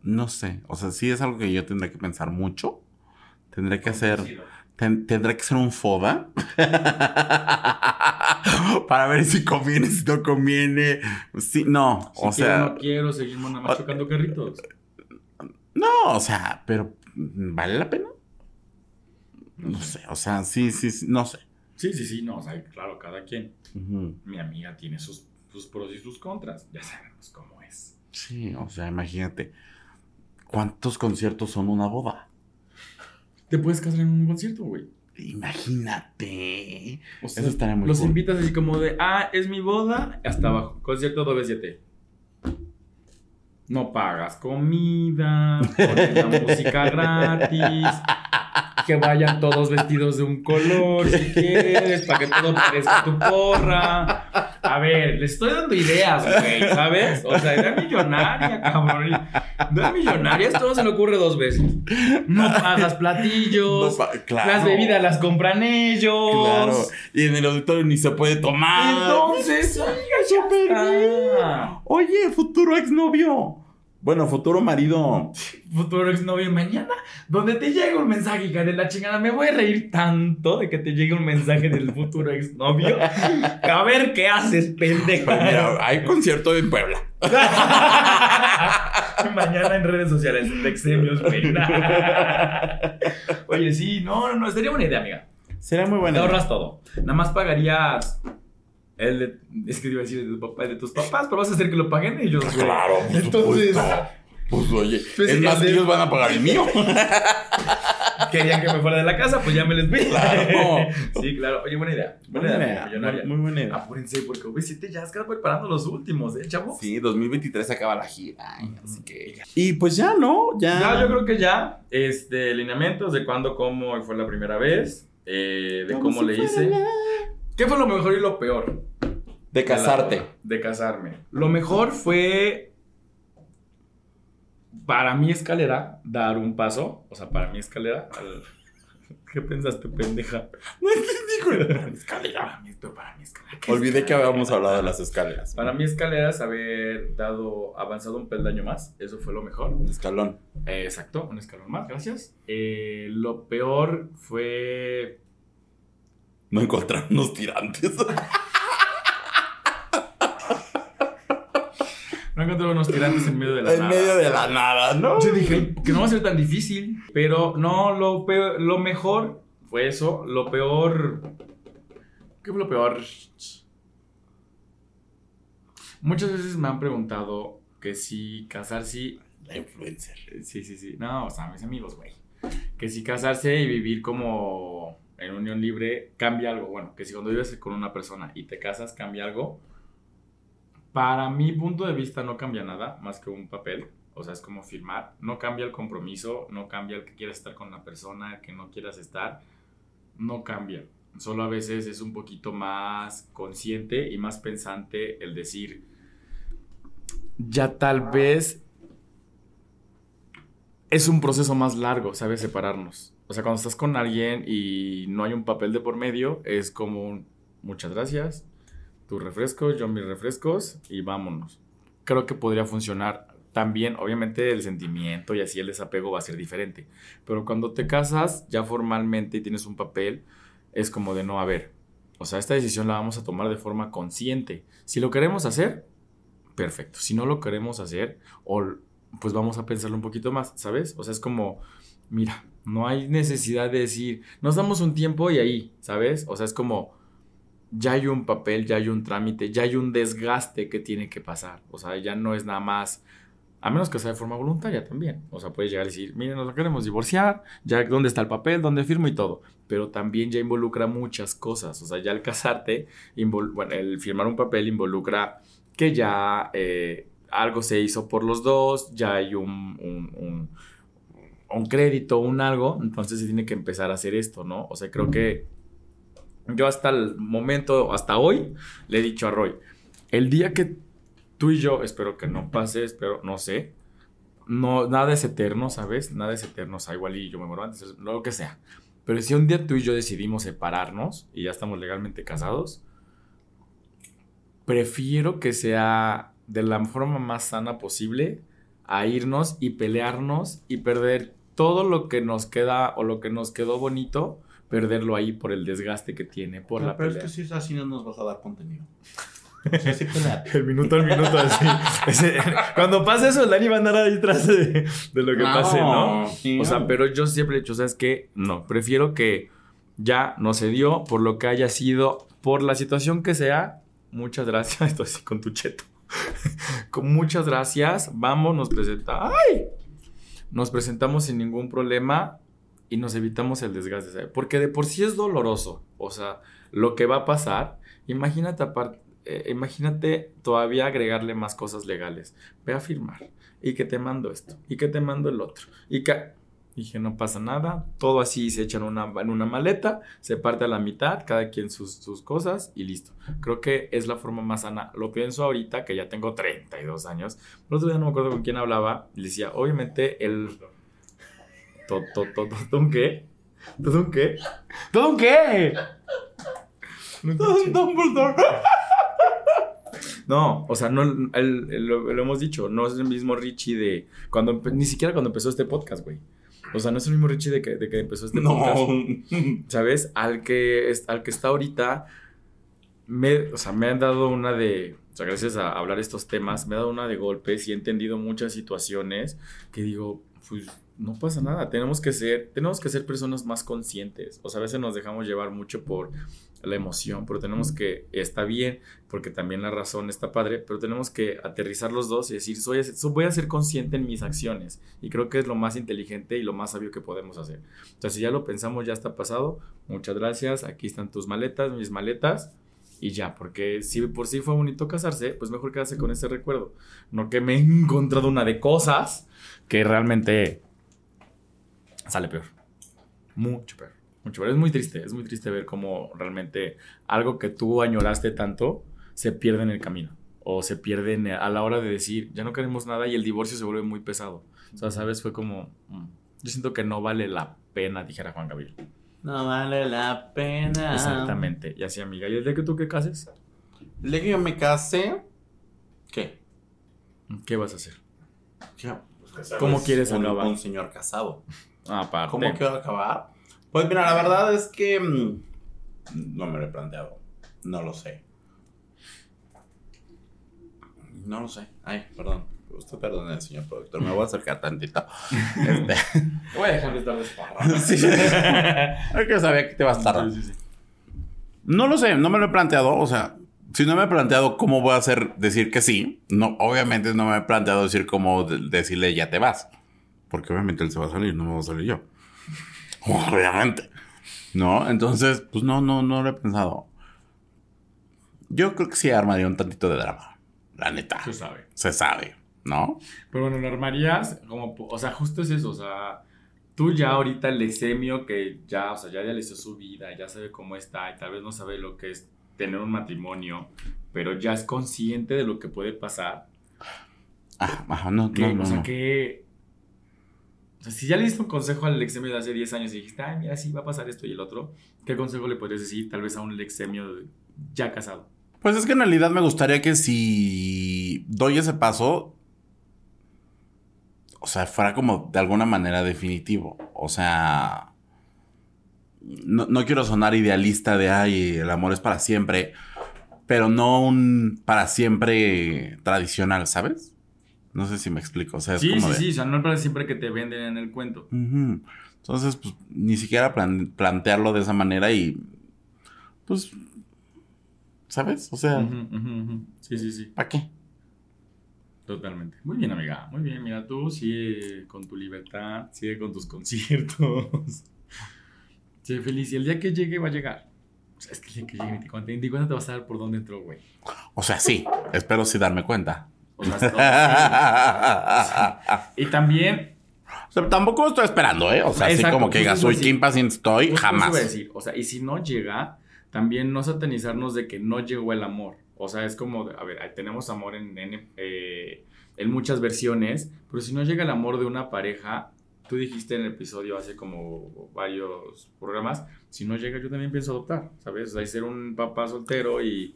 No sé. O sea, sí es algo que yo tendré que pensar mucho. Tendré que hacer. ten- tendré que ser un foda. Para ver si conviene, si no conviene. Sí, no. Si o quiero, sea. no quiero, seguimos nada más chocando carritos. No, o sea, pero. ¿Vale la pena? No sé. O sea, sí, sí, sí, no sé. Sí, sí, sí, no, o sea, claro, cada quien. Mi amiga tiene sus, sus pros y sus contras. Ya sabemos cómo. Sí, o sea, imagínate. ¿Cuántos conciertos son una boda? Te puedes casar en un concierto, güey. Imagínate. O sea, Eso estaría muy los cool. invitas así como de, ah, es mi boda, hasta abajo. Concierto 2B7. No pagas comida, ponen la música gratis, que vayan todos vestidos de un color si quieres, para que todo parezca tu porra. A ver, les estoy dando ideas, güey, ¿sabes? O sea, idea millonaria, cabrón. Idea millonaria, esto no se le ocurre dos veces. No pagas platillos, No pa- claro. las bebidas las compran ellos. Claro. Y en el auditorio ni se puede tomar. Entonces, sí, ya está. Oye, futuro exnovio. Bueno, futuro marido. Futuro exnovio mañana, donde te llega un mensaje, hija de la chingada. Me voy a reír tanto de que te llegue un mensaje del futuro exnovio. A ver qué haces, pendejo. Pues mira, hay concierto en Puebla. Mañana en redes sociales, de extremios, güey. Oye, sí, no, no, no, sería buena idea, amiga. Será muy Te bueno. ahorras todo. Nada más pagarías el de, es que te iba a decir de tu papá y de tus papás, pero vas a hacer que lo paguen ellos, güey. Claro, Entonces, supuesto. Pues oye, Pues, es más, el de- ellos van a pagar el mío. querían que me fuera de la casa, pues ya me les vi. Claro. Sí, claro. Oye, buena idea. Buena idea, millonaria. Muy, buena idea. Apúrense, porque V7 ya está preparando los últimos, ¿eh, chavos? Sí, 2023 acaba la gira. Así que. Y pues ya, ¿no? Ya. Ya, yo creo que ya. Este, lineamientos de cuándo, cómo fue la primera vez. eh, de Como cómo si le hice. la ¿Qué fue lo mejor y lo peor? De casarte. De casarme. Lo mejor fue. Para mi escalera, dar un paso. O sea, para mi escalera. al- ¿Qué pensaste, pendeja? No entendí, güey. Escalera. Para mi, para mi escalera. ¿qué Olvidé que habíamos hablado de las escaleras. Para mí escalera es haber dado, avanzado un peldaño más. Eso fue lo mejor. Un escalón. Eh, exacto, un escalón más, gracias. Eh, lo peor fue... No encontrar unos tirantes. No encontré unos tirantes en medio de la en nada. medio de la nada, ¿no? Yo dije que no va a ser tan difícil, pero no, lo, peor, lo mejor fue eso. Lo peor... ¿Qué fue lo peor? Muchas veces me han preguntado que si casarse La influencer. Sí, sí, sí. No, o sea, mis amigos, güey. Que si casarse y vivir como en unión libre cambia algo. Bueno, que si cuando vives con una persona y te casas cambia algo. Para mi punto de vista no cambia nada más que un papel. O sea, es como firmar. No cambia el compromiso, no cambia el que quieras estar con la persona, que no quieras estar. No cambia. Solo a veces es un poquito más consciente y más pensante el decir, ya tal vez es un proceso más largo, ¿sabes? Separarnos. O sea, cuando estás con alguien y no hay un papel de por medio, es como muchas gracias, tus refrescos, yo mis refrescos y vámonos. Creo que podría funcionar también, obviamente el sentimiento y así el desapego va a ser diferente. Pero cuando te casas ya formalmente y tienes un papel, es como de no haber. O sea, esta decisión la vamos a tomar de forma consciente. Si lo queremos hacer, perfecto. Si no lo queremos hacer, o pues vamos a pensarlo un poquito más, ¿sabes? O sea, es como, mira, no hay necesidad de decir, nos damos un tiempo y ahí, ¿sabes? O sea, es como, ya hay un papel, ya hay un trámite, ya hay un desgaste que tiene que pasar. O sea, ya no es nada más, a menos que sea de forma voluntaria también. O sea, puedes llegar y decir, miren, nos queremos divorciar, ya dónde está el papel, dónde firmo y todo. Pero también ya involucra muchas cosas. O sea, ya al casarte, bueno, el firmar un papel involucra que ya eh, algo se hizo por los dos, ya hay un, un crédito, un algo, entonces se tiene que empezar a hacer esto, ¿no? O sea, creo que yo hasta el momento, hasta hoy, le he dicho a Roy, el día que tú y yo, espero que no pase, espero, no sé, no, nada es eterno, ¿sabes? Nada es eterno, o sea, igual y yo me muero antes, lo que sea. Pero si un día tú y yo decidimos separarnos y ya estamos legalmente casados, prefiero que sea de la forma más sana posible a irnos y pelearnos y perder todo lo que nos queda o lo que nos quedó bonito, perderlo ahí por el desgaste que tiene, por la pero pelea. es que si es así no nos vas a dar contenido. O sea, sí. El minuto al minuto, así. Ese- cuando pase eso, el Dani va a andar ahí detrás de, de lo que pase, ¿no? sí, O sea, no. pero yo siempre he dicho, ¿sabes qué? No, prefiero que ya no se dio por lo que haya sido, por la situación que sea. Muchas gracias. Estoy así con tu cheto. con muchas gracias. Vamos, nos presenta. ¡Ay! Nos presentamos sin ningún problema y nos evitamos el desgaste. Porque de por sí es doloroso. O sea, lo que va a pasar, imagínate aparte. eh, imagínate todavía agregarle más cosas legales. Ve a firmar. Y que te mando esto. Y que te mando el otro. Y que. Dije, no pasa nada. Todo así se echa en una, en una maleta. Se parte a la mitad. Cada quien sus, sus cosas. Y listo. Creo que es la forma más sana. Lo pienso ahorita que ya tengo 32 años. El otro día no me acuerdo con quién hablaba. Y le decía, obviamente el. ¿Todo, un qué? ¿Todo un qué? ¿Todo un qué? No escuché. Dumbledore. No, o sea, no, el- el- lo, lo hemos dicho, no es el mismo Richie de cuando, ni siquiera cuando empezó este podcast, güey. O sea, no es el mismo Richie de que, de que empezó este podcast. No. ¿Sabes? Al que, es- al que está ahorita, me, o sea, me han dado una de, o sea, gracias a hablar estos temas, me ha dado una de golpes y he entendido muchas situaciones que digo, pues no pasa nada, tenemos que ser, tenemos que ser personas más conscientes. O sea, a veces nos dejamos llevar mucho por la emoción, pero tenemos que, está bien, porque también la razón está padre, pero tenemos que aterrizar los dos y decir, soy, so- voy a ser consciente en mis acciones. Y creo que es lo más inteligente y lo más sabio que podemos hacer. Sea, si ya lo pensamos, ya está pasado. Muchas gracias. Aquí están tus maletas, mis maletas. Y ya, porque si por sí fue bonito casarse, pues mejor quedarse con ese recuerdo. No que me he encontrado una de cosas que realmente sale peor. Mucho peor. Mucho, pero es muy triste, es muy triste ver cómo realmente algo que tú añoraste tanto se pierde en el camino. O se pierde en- a la hora de decir, ya no queremos nada y el divorcio se vuelve muy pesado. O sea, ¿sabes? Fue como, mm, yo siento que no vale la pena, dijera Juan Gabriel. No vale la pena. Exactamente. Y así, amiga, ¿y el día que tú que cases? El día que yo me case, ¿qué? ¿Qué vas a hacer? ¿Qué? ¿Cómo quieres un, acabar? Un señor casado. Aparte. ¿Cómo quiero acabar? Pues mira, la verdad es que mm, no me lo he planteado. No lo sé. No lo sé. Ay, perdón. Usted perdone, señor productor. Me voy a acercar tantito. Este, Voy a dejar de estar desparrando. sí. Es que sabía que te vas a tardar. Sí, sí, sí. No lo sé, no me lo he planteado. O sea, si no me he planteado cómo voy a hacer decir que sí, no, obviamente no me he planteado decir cómo de- decirle ya te vas. Porque obviamente él se va a salir, no me voy a salir yo. Obviamente. ¿No? Entonces, pues no, no, no lo he pensado. Yo creo que sí armaría un tantito de drama. La neta. Se sabe. Se sabe, ¿no? Pero bueno, lo armarías como, o sea, justo es eso, o sea, tú ya ahorita el exemio que ya, o sea, ya realizó su vida, ya sabe cómo está y tal vez no sabe lo que es tener un matrimonio, pero ya es consciente de lo que puede pasar. Ah, ajá, no, no, no, o sea, no. que... Si ya le diste un consejo al exemio de hace 10 años y dijiste, ay, mira, sí va a pasar esto y el otro, ¿qué consejo le podrías decir tal vez a un exemio ya casado? Pues es que en realidad me gustaría que si doy ese paso, o sea, fuera como de alguna manera definitivo. O sea, no, no quiero sonar idealista de, ay, el amor es para siempre, pero no un para siempre tradicional, ¿sabes? No sé si me explico. O sea, es Sí, como sí, de- sí, o sea, no es para siempre que te venden en el cuento. Entonces, pues, ni siquiera plan- plantearlo de esa manera y, pues, ¿sabes? O sea. Sí, sí, sí. ¿para qué? Totalmente. Muy bien, amiga. Muy bien. Mira, tú sigue con tu libertad, sigue con tus conciertos. Sé feliz. Y el día que llegue, va a llegar. O sea, es que el día que llegue, ni cuenta, ni cuenta te vas a dar por dónde entró, güey. O sea, sí, espero sí darme cuenta. O sea, es todo, sí. Y también, O sea, tampoco estoy esperando, ¿eh? O sea, así como que digas, soy eso sí. Kim Paciente estoy, jamás. decir, o sea, y si no llega, también no satanizarnos de que no llegó el amor. O sea, es como, a ver, tenemos amor en, en, eh, en muchas versiones, pero si no llega el amor de una pareja, tú dijiste en el episodio hace como varios programas, si no llega yo también pienso adoptar, ¿sabes? O sea, ser un papá soltero y,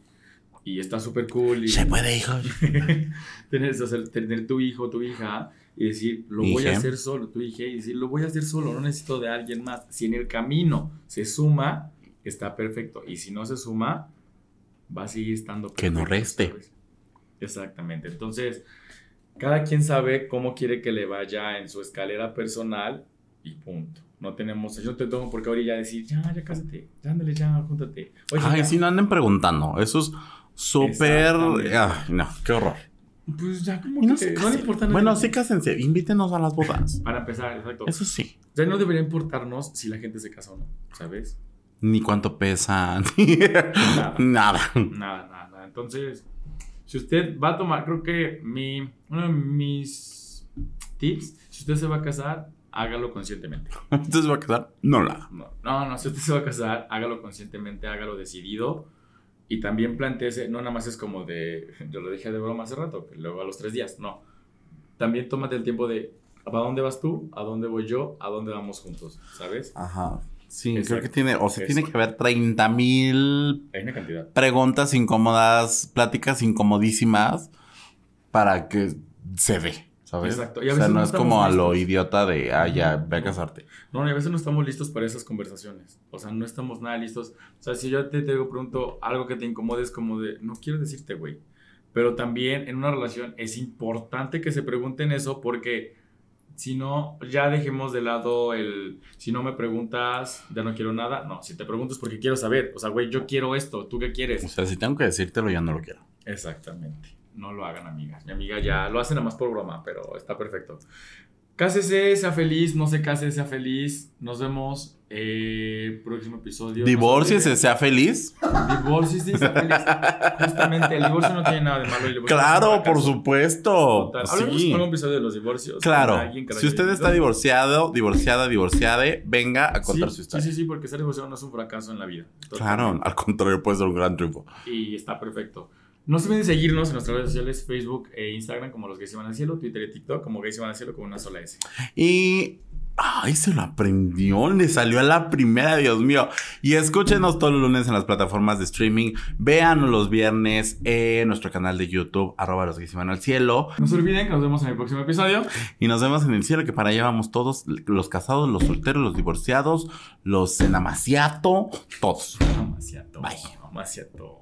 y está súper cool. Y, Se puede, hijos. tener, tener tu hijo, tu hija y decir, lo voy a hacer solo, tu hija, y decir, lo voy a hacer solo, no necesito de alguien más. Si en el camino se suma, está perfecto. Y si no se suma, va a seguir estando perfecto. Que no reste. ¿sabes? Exactamente. Entonces, cada quien sabe cómo quiere que le vaya en su escalera personal y punto. No tenemos, yo te tengo por qué ahorita decir, ya, ya cásate, ya ándale, ya, júntate. Oye, Ay, ya. sí, no anden preguntando. Eso es súper. Ay, no, qué horror. Pues ya, como Y no que se no le importa nada. Bueno, sí, cásense. Invítenos a las bodas. Para empezar, exacto. Eso sí. Ya no debería importarnos si la gente se casa o no, ¿sabes? Ni cuánto pesan. ni- Nada. Nada. Nada, nada, nada. Entonces, si usted va a tomar, creo que mi, uno de mis tips, si usted se va a casar, hágalo conscientemente. Entonces va a quedar. No la haga. No, no, no, si usted se va a casar, hágalo conscientemente, hágalo decidido. Y también planteese, no nada más es como de, yo lo dije de broma hace rato, que luego a los tres días, no. También tómate el tiempo de, ¿a dónde vas tú? ¿A dónde voy yo? ¿A dónde vamos juntos? ¿Sabes? Ajá. Sí, Exacto. creo que tiene. O sea, tiene que haber 30 mil preguntas incómodas, pláticas incomodísimas para que se dé, ¿sabes? Exacto. Y a o sea, no no es como a lo idiota de, ah, ya, ve a casarte. No, y a veces no estamos listos para esas conversaciones. O sea, no estamos nada listos. O sea, si yo te, te digo pronto algo que te incomode, es como de, no quiero decirte, güey. Pero también en una relación es importante que se pregunten eso porque si no, ya dejemos de lado el, si no me preguntas, ya no quiero nada. No, si te preguntas porque quiero saber. O sea, güey, yo quiero esto, ¿tú qué O quieres? sea, si tengo que decírtelo, ya no lo quiero. Exactamente. No lo hagan, amigas. Mi amiga ya lo hace nada más por broma, pero está perfecto. Cásese, sea feliz, no se case, sea feliz. Nos vemos eh, próximo episodio. Divórciese, sea feliz. Divórciese, sea feliz. Justamente, el divorcio no tiene nada de malo. el divorcio es un Claro, por supuesto. Total. Hablemos Sí. en algún episodio de los divorcios. Claro. con alguien Si usted está divorciado, divorciada, divorciade, venga a contar sí, su historia. Sí, sí, sí, porque ser divorciado no es un fracaso en la vida. Claro, al contrario, puede ser un gran triunfo. Y está perfecto. No se olviden de seguirnos en nuestras redes sociales, Facebook e Instagram, como los gays van al cielo, Twitter y TikTok, como gays van al cielo con una sola S. Y. Ay, se lo aprendió, le salió a la primera, Dios mío. Y escúchenos todos los lunes en las plataformas de streaming. Véanos los viernes en nuestro canal de YouTube, arroba los que se van al cielo. No se olviden que nos vemos en el próximo episodio. Y nos vemos en el cielo, que para allá vamos todos, los casados, los solteros, los divorciados, los enamaciato, todos. Demasiado. Bye. Demasiado.